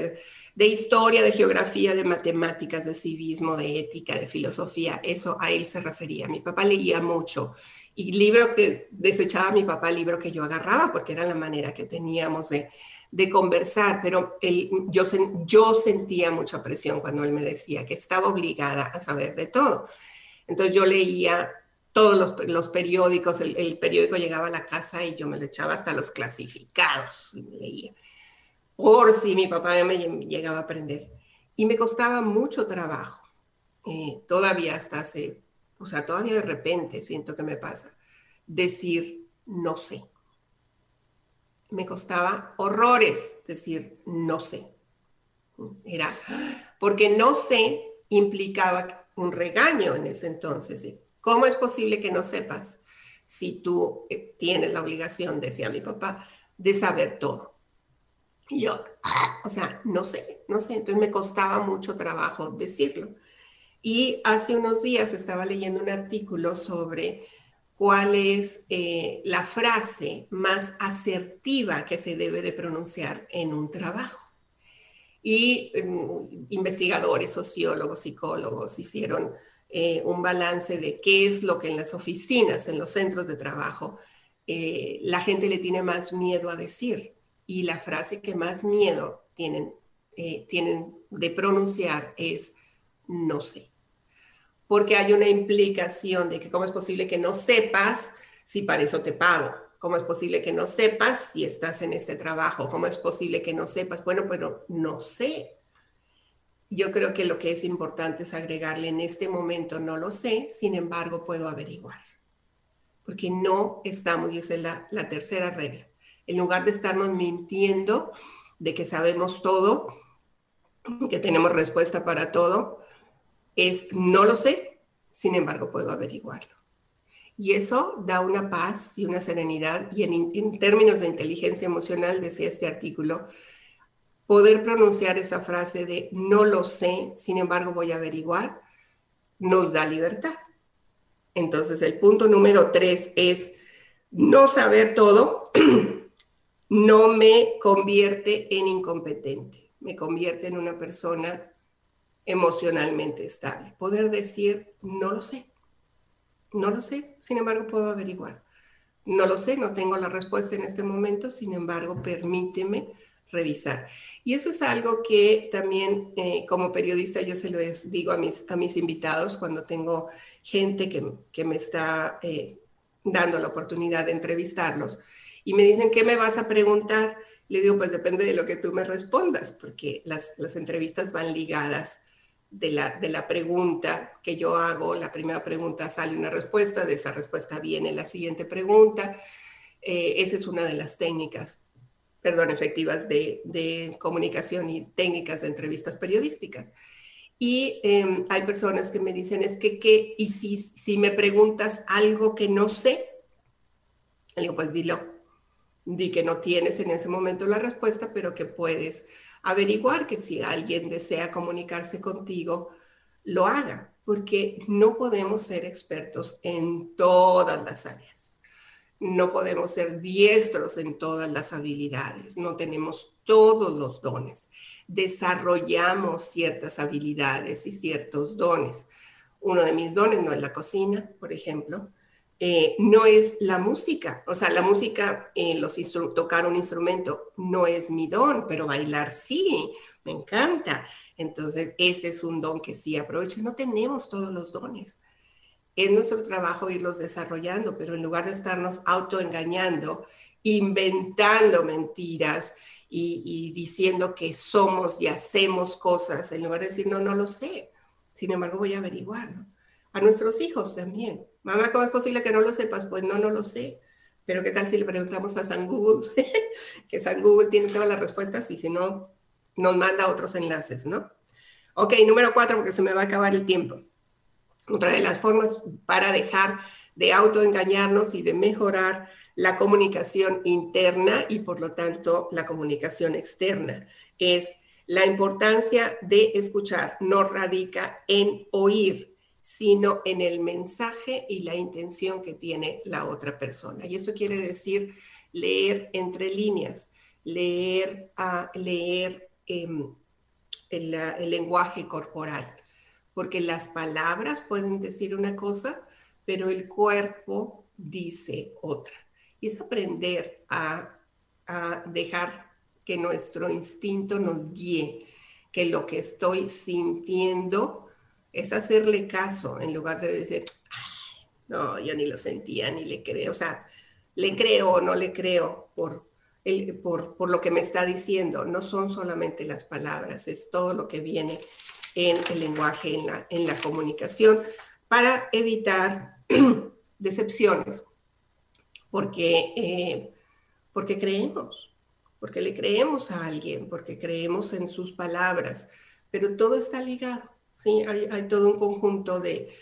de, historia, de geografía, de matemáticas, de civismo, de ética, de filosofía. Eso a él se refería. Mi papá leía mucho. Y libro que desechaba mi papá, libro que yo agarraba, porque era la manera que teníamos de, de conversar. Pero él, yo, yo sentía mucha presión cuando él me decía que estaba obligada a saber de todo. Entonces yo leía todos los, periódicos, el, periódico llegaba a la casa y yo me lo echaba hasta los clasificados y leía. Por si mi papá me llegaba a aprender. Y me costaba mucho trabajo. Eh, todavía hasta hace, o sea, todavía de repente siento que me pasa, decir no sé. Me costaba horrores decir no sé. Era porque no sé implicaba un regaño en ese entonces. ¿Cómo es posible que no sepas si tú eh, tienes la obligación, decía mi papá, de saber todo? Y yo, o sea, no sé, no sé. Entonces me costaba mucho trabajo decirlo. Y hace unos días estaba leyendo un artículo sobre cuál es eh, la frase más asertiva que se debe de pronunciar en un trabajo. Y mm, investigadores, sociólogos, psicólogos hicieron eh, un balance de qué es lo que en las oficinas, en los centros de trabajo, eh, la gente le tiene más miedo a decir. Y la frase que más miedo tienen, tienen de pronunciar es no sé. Porque hay una implicación de que cómo es posible que no sepas si para eso te pago. ¿Cómo es posible que no sepas si estás en este trabajo? ¿Cómo es posible que no sepas? Bueno, pero no sé yo creo que lo que es importante es agregarle en este momento, no lo sé, sin embargo puedo averiguar. Porque no estamos, y esa es la, la tercera regla, en lugar de estarnos mintiendo de que sabemos todo, que tenemos respuesta para todo, es no lo sé, sin embargo puedo averiguarlo. Y eso da una paz y una serenidad, y en, términos de inteligencia emocional, decía este artículo, poder pronunciar esa frase de no lo sé, sin embargo voy a averiguar, nos da libertad. Entonces el punto número tres es no saber todo, no me convierte en incompetente, me convierte en una persona emocionalmente estable. Poder decir, no lo sé, no lo sé, sin embargo puedo averiguar. No lo sé, no tengo la respuesta en este momento, sin embargo, permíteme revisar. Y eso es algo que también eh, como periodista yo se lo digo a mis, a mis invitados cuando tengo gente que, que me está eh, dando la oportunidad de entrevistarlos y me dicen, ¿qué me vas a preguntar? Le digo, pues depende de lo que tú me respondas, porque las, las entrevistas van ligadas de la, de la pregunta que yo hago. La primera pregunta sale una respuesta, de esa respuesta viene la siguiente pregunta. Eh, esa es una de las técnicas perdón, efectivas de, comunicación y técnicas de entrevistas periodísticas. Y em, hay personas que me dicen, es que, ¿qué? Y si, si me preguntas algo que no sé, digo, pues dilo. Di que no tienes en ese momento la respuesta, pero que puedes averiguar que si alguien desea comunicarse contigo, lo haga, porque no podemos ser expertos en todas las áreas no podemos ser diestros en todas las habilidades, no tenemos todos los dones. Desarrollamos ciertas habilidades y ciertos dones. Uno de mis dones no es la cocina, por ejemplo, eh, no es la música. O sea, la música, eh, los tocar un instrumento no es mi don, pero bailar sí, me encanta. Entonces, ese es un don que sí aprovecho. No tenemos todos los dones. Es nuestro trabajo irlos desarrollando, pero en lugar de estarnos autoengañando, inventando mentiras y, diciendo que somos y hacemos cosas, en lugar de decir, no, no lo sé. Sin embargo, voy a averiguar. A nuestros hijos también Mamá, ¿cómo es posible que no lo sepas? Pues no, no lo sé. Pero ¿qué tal si le preguntamos a San Google? que San Google tiene todas las respuestas y si no, nos manda otros enlaces, ¿no? Ok, número cuatro, porque se me va a acabar el tiempo. Otra de las formas para dejar de autoengañarnos y de mejorar la comunicación interna y por lo tanto la comunicación externa es la importancia de escuchar. No radica en oír, sino en el mensaje y la intención que tiene la otra persona. Y eso quiere decir leer entre líneas, leer, a leer em, el, el lenguaje corporal, porque las palabras pueden decir una cosa, pero el cuerpo dice otra. Y es aprender a, a dejar que nuestro instinto nos guíe, que lo que estoy sintiendo es hacerle caso en lugar de decir, no, yo ni lo sentía, ni le creo. O sea, le creo o no le creo por, el, por, por, lo que me está diciendo. No son solamente las palabras, es todo lo que viene en el lenguaje, en la, en la comunicación, para evitar decepciones. Porque, eh, porque creemos, porque le creemos a alguien, porque creemos en sus palabras, pero todo está ligado ¿sí? Hay, todo un conjunto de,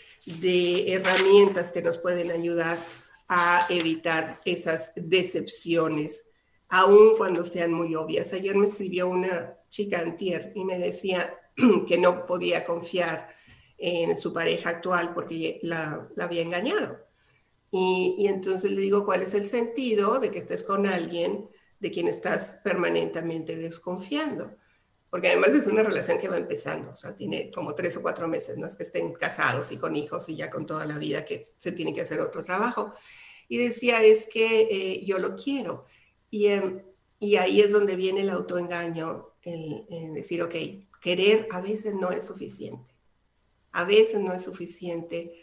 herramientas que nos pueden ayudar a evitar esas decepciones, aun cuando sean muy obvias. Ayer me escribió una chica antier y me decía que no podía confiar en su pareja actual porque la, había engañado. Y, y, entonces le digo, ¿cuál es el sentido de que estés con alguien de quien estás permanentemente desconfiando? Porque además es una relación que va empezando, o sea, tiene como tres o cuatro meses, no es que estén casados y con hijos y ya con toda la vida que se tiene que hacer otro trabajo. Y decía, es que eh, yo lo quiero. Y, em, y ahí es donde viene el autoengaño, el, decir, ok, querer a veces no es suficiente. A veces no es suficiente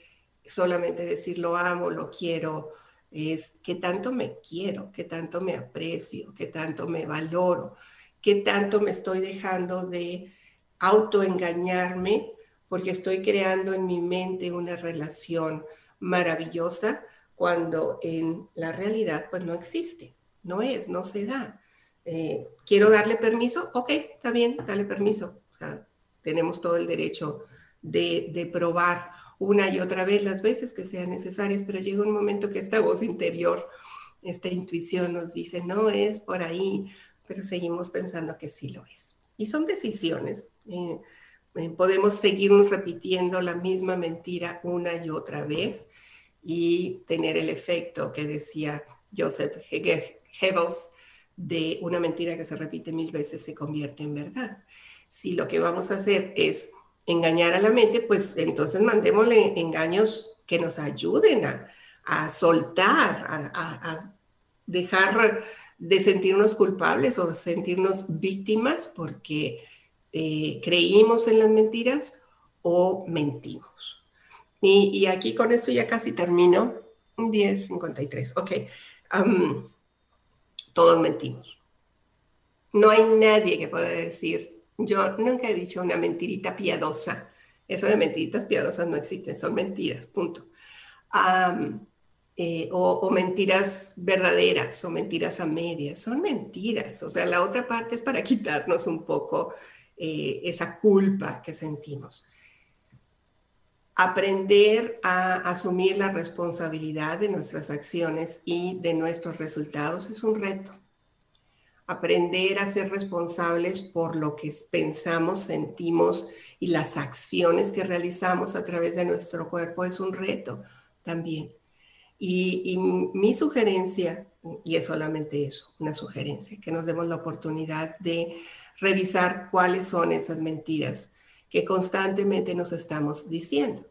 solamente decir lo amo, lo quiero, es que tanto me quiero, que tanto me aprecio, que tanto me valoro qué tanto me estoy dejando de autoengañarme porque estoy creando en mi mente una relación maravillosa cuando en la realidad pues no existe, no es, no se da. Eh, quiero darle permiso, ok, está bien, dale permiso. tenemos todo el derecho de, de, probar una y otra vez las veces que sean necesarias, pero llega un momento que esta voz interior, esta intuición nos dice, no es por ahí, pero seguimos pensando que sí lo es. Y son decisiones. Eh, eh, podemos seguirnos repitiendo la misma mentira una y otra vez y tener el efecto que decía Joseph Goebbels de una mentira que se repite mil veces se convierte en verdad. Si lo que vamos a hacer es engañar a la mente, pues entonces mandémosle engaños que nos ayuden a, soltar, a dejar de sentirnos culpables o de sentirnos víctimas porque eh, creímos en las mentiras o mentimos. Y, aquí con esto ya casi termino. 10.53, ok. todos mentimos. No hay nadie que pueda decir, yo nunca he dicho una mentirita piadosa. Eso de mentiritas piadosas no existen, son mentiras, punto. Eh, o, mentiras verdaderas o mentiras a medias, son mentiras. O sea, la otra parte es para quitarnos un poco eh, esa culpa que sentimos. Aprender a asumir la responsabilidad de nuestras acciones y de nuestros resultados es un reto. Aprender a ser responsables por lo que pensamos, sentimos y las acciones que realizamos a través de nuestro cuerpo es un reto también. Y, mi sugerencia, y es solamente eso, una sugerencia, que nos demos la oportunidad de revisar cuáles son esas mentiras que constantemente nos estamos diciendo.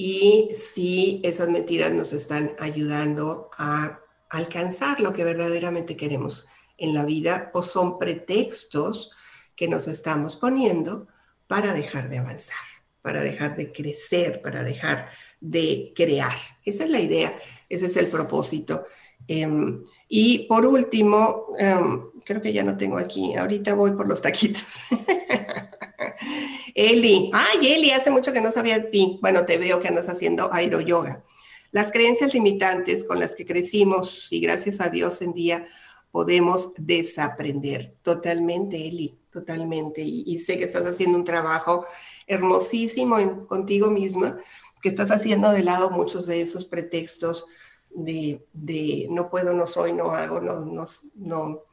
y si esas mentiras nos están ayudando a alcanzar lo que verdaderamente queremos en la vida o son pretextos que nos estamos poniendo para dejar de avanzar, para dejar de crecer, para dejar de crear. Esa es la idea, ese es el propósito. Em, y por último, em, creo que ya no tengo aquí, ahorita voy por los taquitos. Eli, ay Eli, hace mucho que no sabía de ti. Bueno, te veo que andas haciendo aeroyoga. Las creencias limitantes con las que crecimos y gracias a Dios en día podemos desaprender. Totalmente, Eli, totalmente. Y, sé que estás haciendo un trabajo hermosísimo contigo misma, que estás haciendo de lado muchos de esos pretextos de, no puedo, no soy, no hago, no, no, no,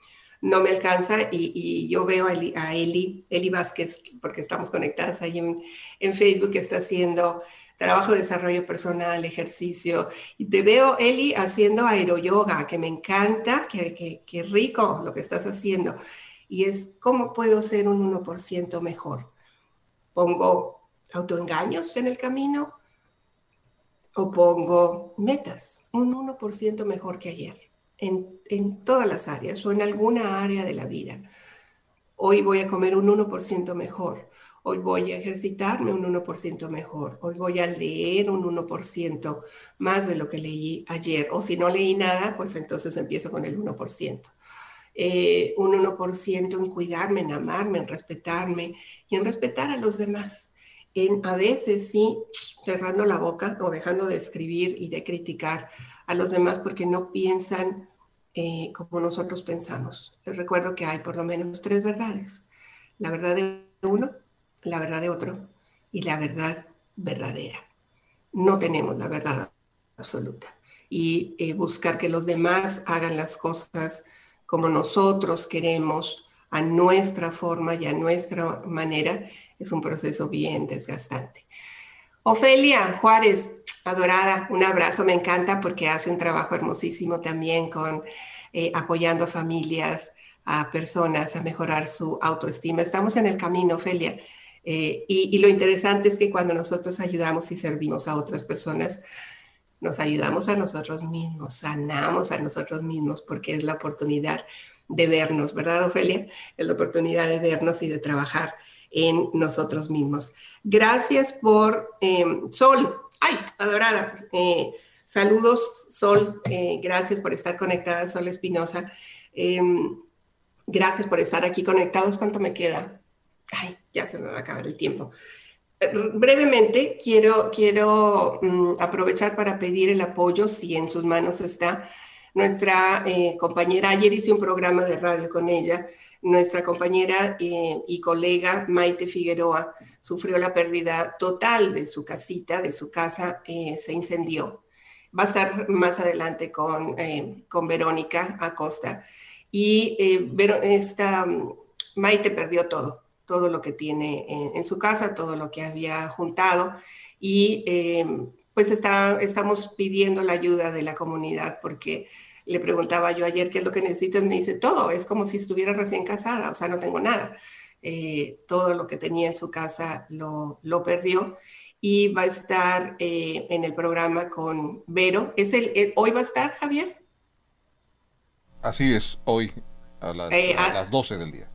no me alcanza. Y, yo veo a Eli, Eli, Vázquez, porque estamos conectadas ahí en, Facebook, que está haciendo trabajo de desarrollo personal, ejercicio. Y te veo, Eli, haciendo aeroyoga, que me encanta, que, que, rico lo que estás haciendo. Y es cómo puedo ser un 1% mejor. Pongo autoengaños en el camino o pongo metas, un 1% mejor que ayer, en, en todas las áreas o en alguna área de la vida. Hoy voy a comer un 1% mejor hoy voy a ejercitarme un 1% mejor, hoy voy a leer un 1% más de lo que leí ayer, o si no leí nada, pues entonces empiezo con el 1%. Eh, un 1% en cuidarme, en amarme, en respetarme y en respetar a los demás. En, a veces sí, cerrando la boca o dejando de escribir y de criticar a los demás porque no piensan eh, como nosotros pensamos. Les recuerdo que hay por lo menos tres verdades. La verdad de uno, la verdad de otro y la verdad verdadera. No tenemos la verdad absoluta. Y eh, buscar que los demás hagan las cosas como nosotros queremos, a nuestra forma y a nuestra manera, es un proceso bien desgastante. Ofelia Juárez, adorada, un abrazo, me encanta porque hace un trabajo hermosísimo también con eh, apoyando a familias, a personas a mejorar su autoestima. Estamos en el camino, Ofelia. Eh, y, lo interesante es que cuando nosotros ayudamos y servimos a otras personas, nos ayudamos a nosotros mismos, sanamos a nosotros mismos, porque es la oportunidad de vernos, ¿verdad, Ofelia? Es la oportunidad de vernos y de trabajar en nosotros mismos. Gracias por em, Sol. Ay, adorada. Eh, saludos, Sol. Eh, gracias por estar conectada, Sol Espinosa. Em, gracias por estar aquí conectados. ¿Cuánto me queda? ay, ya se me va a acabar el tiempo. Eh, brevemente, quiero, quiero mm, aprovechar para pedir el apoyo, si en sus manos está. Nuestra eh, compañera, ayer hice un programa de radio con ella, nuestra compañera eh, y colega Maite Figueroa sufrió la pérdida total de su casita, de su casa, se incendió. Va a estar más adelante con, con Verónica Acosta. Y esta, mm, Maite perdió todo, todo lo que tiene en, su casa, todo lo que había juntado y em, pues está, estamos pidiendo la ayuda de la comunidad porque le preguntaba yo ayer qué es lo que necesitas, me dice todo, es como si estuviera recién casada, o sea, no tengo nada. Eh, todo lo que tenía en su casa lo, lo perdió y va a estar eh, en el programa con Vero. ¿Es el, ¿Hoy va a estar, Javier? Así es, hoy a las, eh, a las 12 del día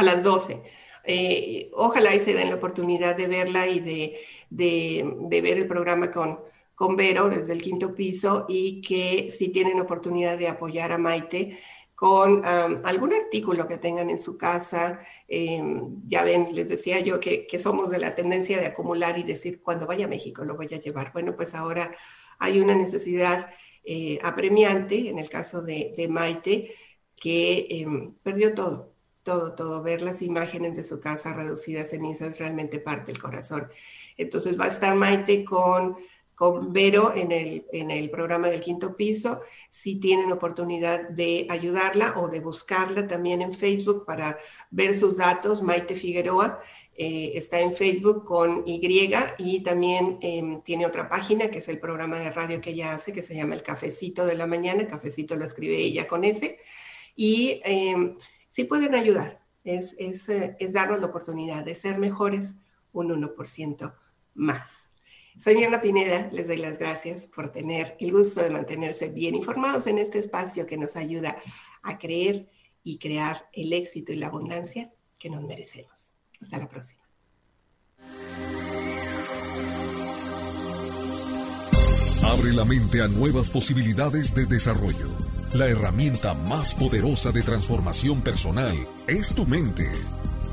a las 12. Eh, ojalá y se den la oportunidad de verla y de, de, ver el programa con, con Vero desde el quinto piso y que si tienen oportunidad de apoyar a Maite con algún artículo que tengan en su casa. Em, ya ven, les decía yo que, somos de la tendencia de acumular y decir, cuando vaya a México lo voy a llevar. Bueno, pues ahora hay una necesidad eh, apremiante, en el caso de, de Maite, que em, perdió todo todo, todo, ver las imágenes de su casa reducidas a cenizas realmente parte el corazón. Entonces va a estar Maite con, con Vero en el, en el programa del quinto piso. Si tienen oportunidad de ayudarla o de buscarla también en Facebook para ver sus datos, Maite Figueroa. Eh, está en Facebook con Y y también em, tiene otra página que es el programa de radio que ella hace que se llama El Cafecito de la Mañana. cafecito lo escribe ella con ese. Y em, sí pueden ayudar. Es, eh, es darnos la oportunidad de ser mejores un 1% más. Soy Mirna Pineda, les doy las gracias por tener el gusto de mantenerse bien informados en este espacio que nos ayuda a creer y crear el éxito y la abundancia que nos merecemos. Hasta la próxima. Abre la mente a nuevas posibilidades de desarrollo. La herramienta más poderosa de transformación personal es tu mente.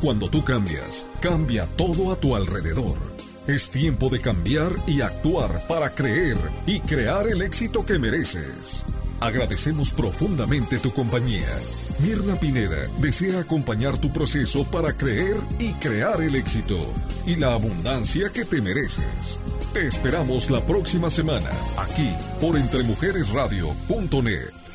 Cuando tú cambias, cambia todo a tu alrededor. Es tiempo de cambiar y actuar para creer y crear el éxito que mereces. Agradecemos profundamente tu compañía. Mirna Pineda desea acompañar tu proceso para creer y crear el éxito y la abundancia que te mereces. Te esperamos la próxima semana, aquí por entremujeresradio.net.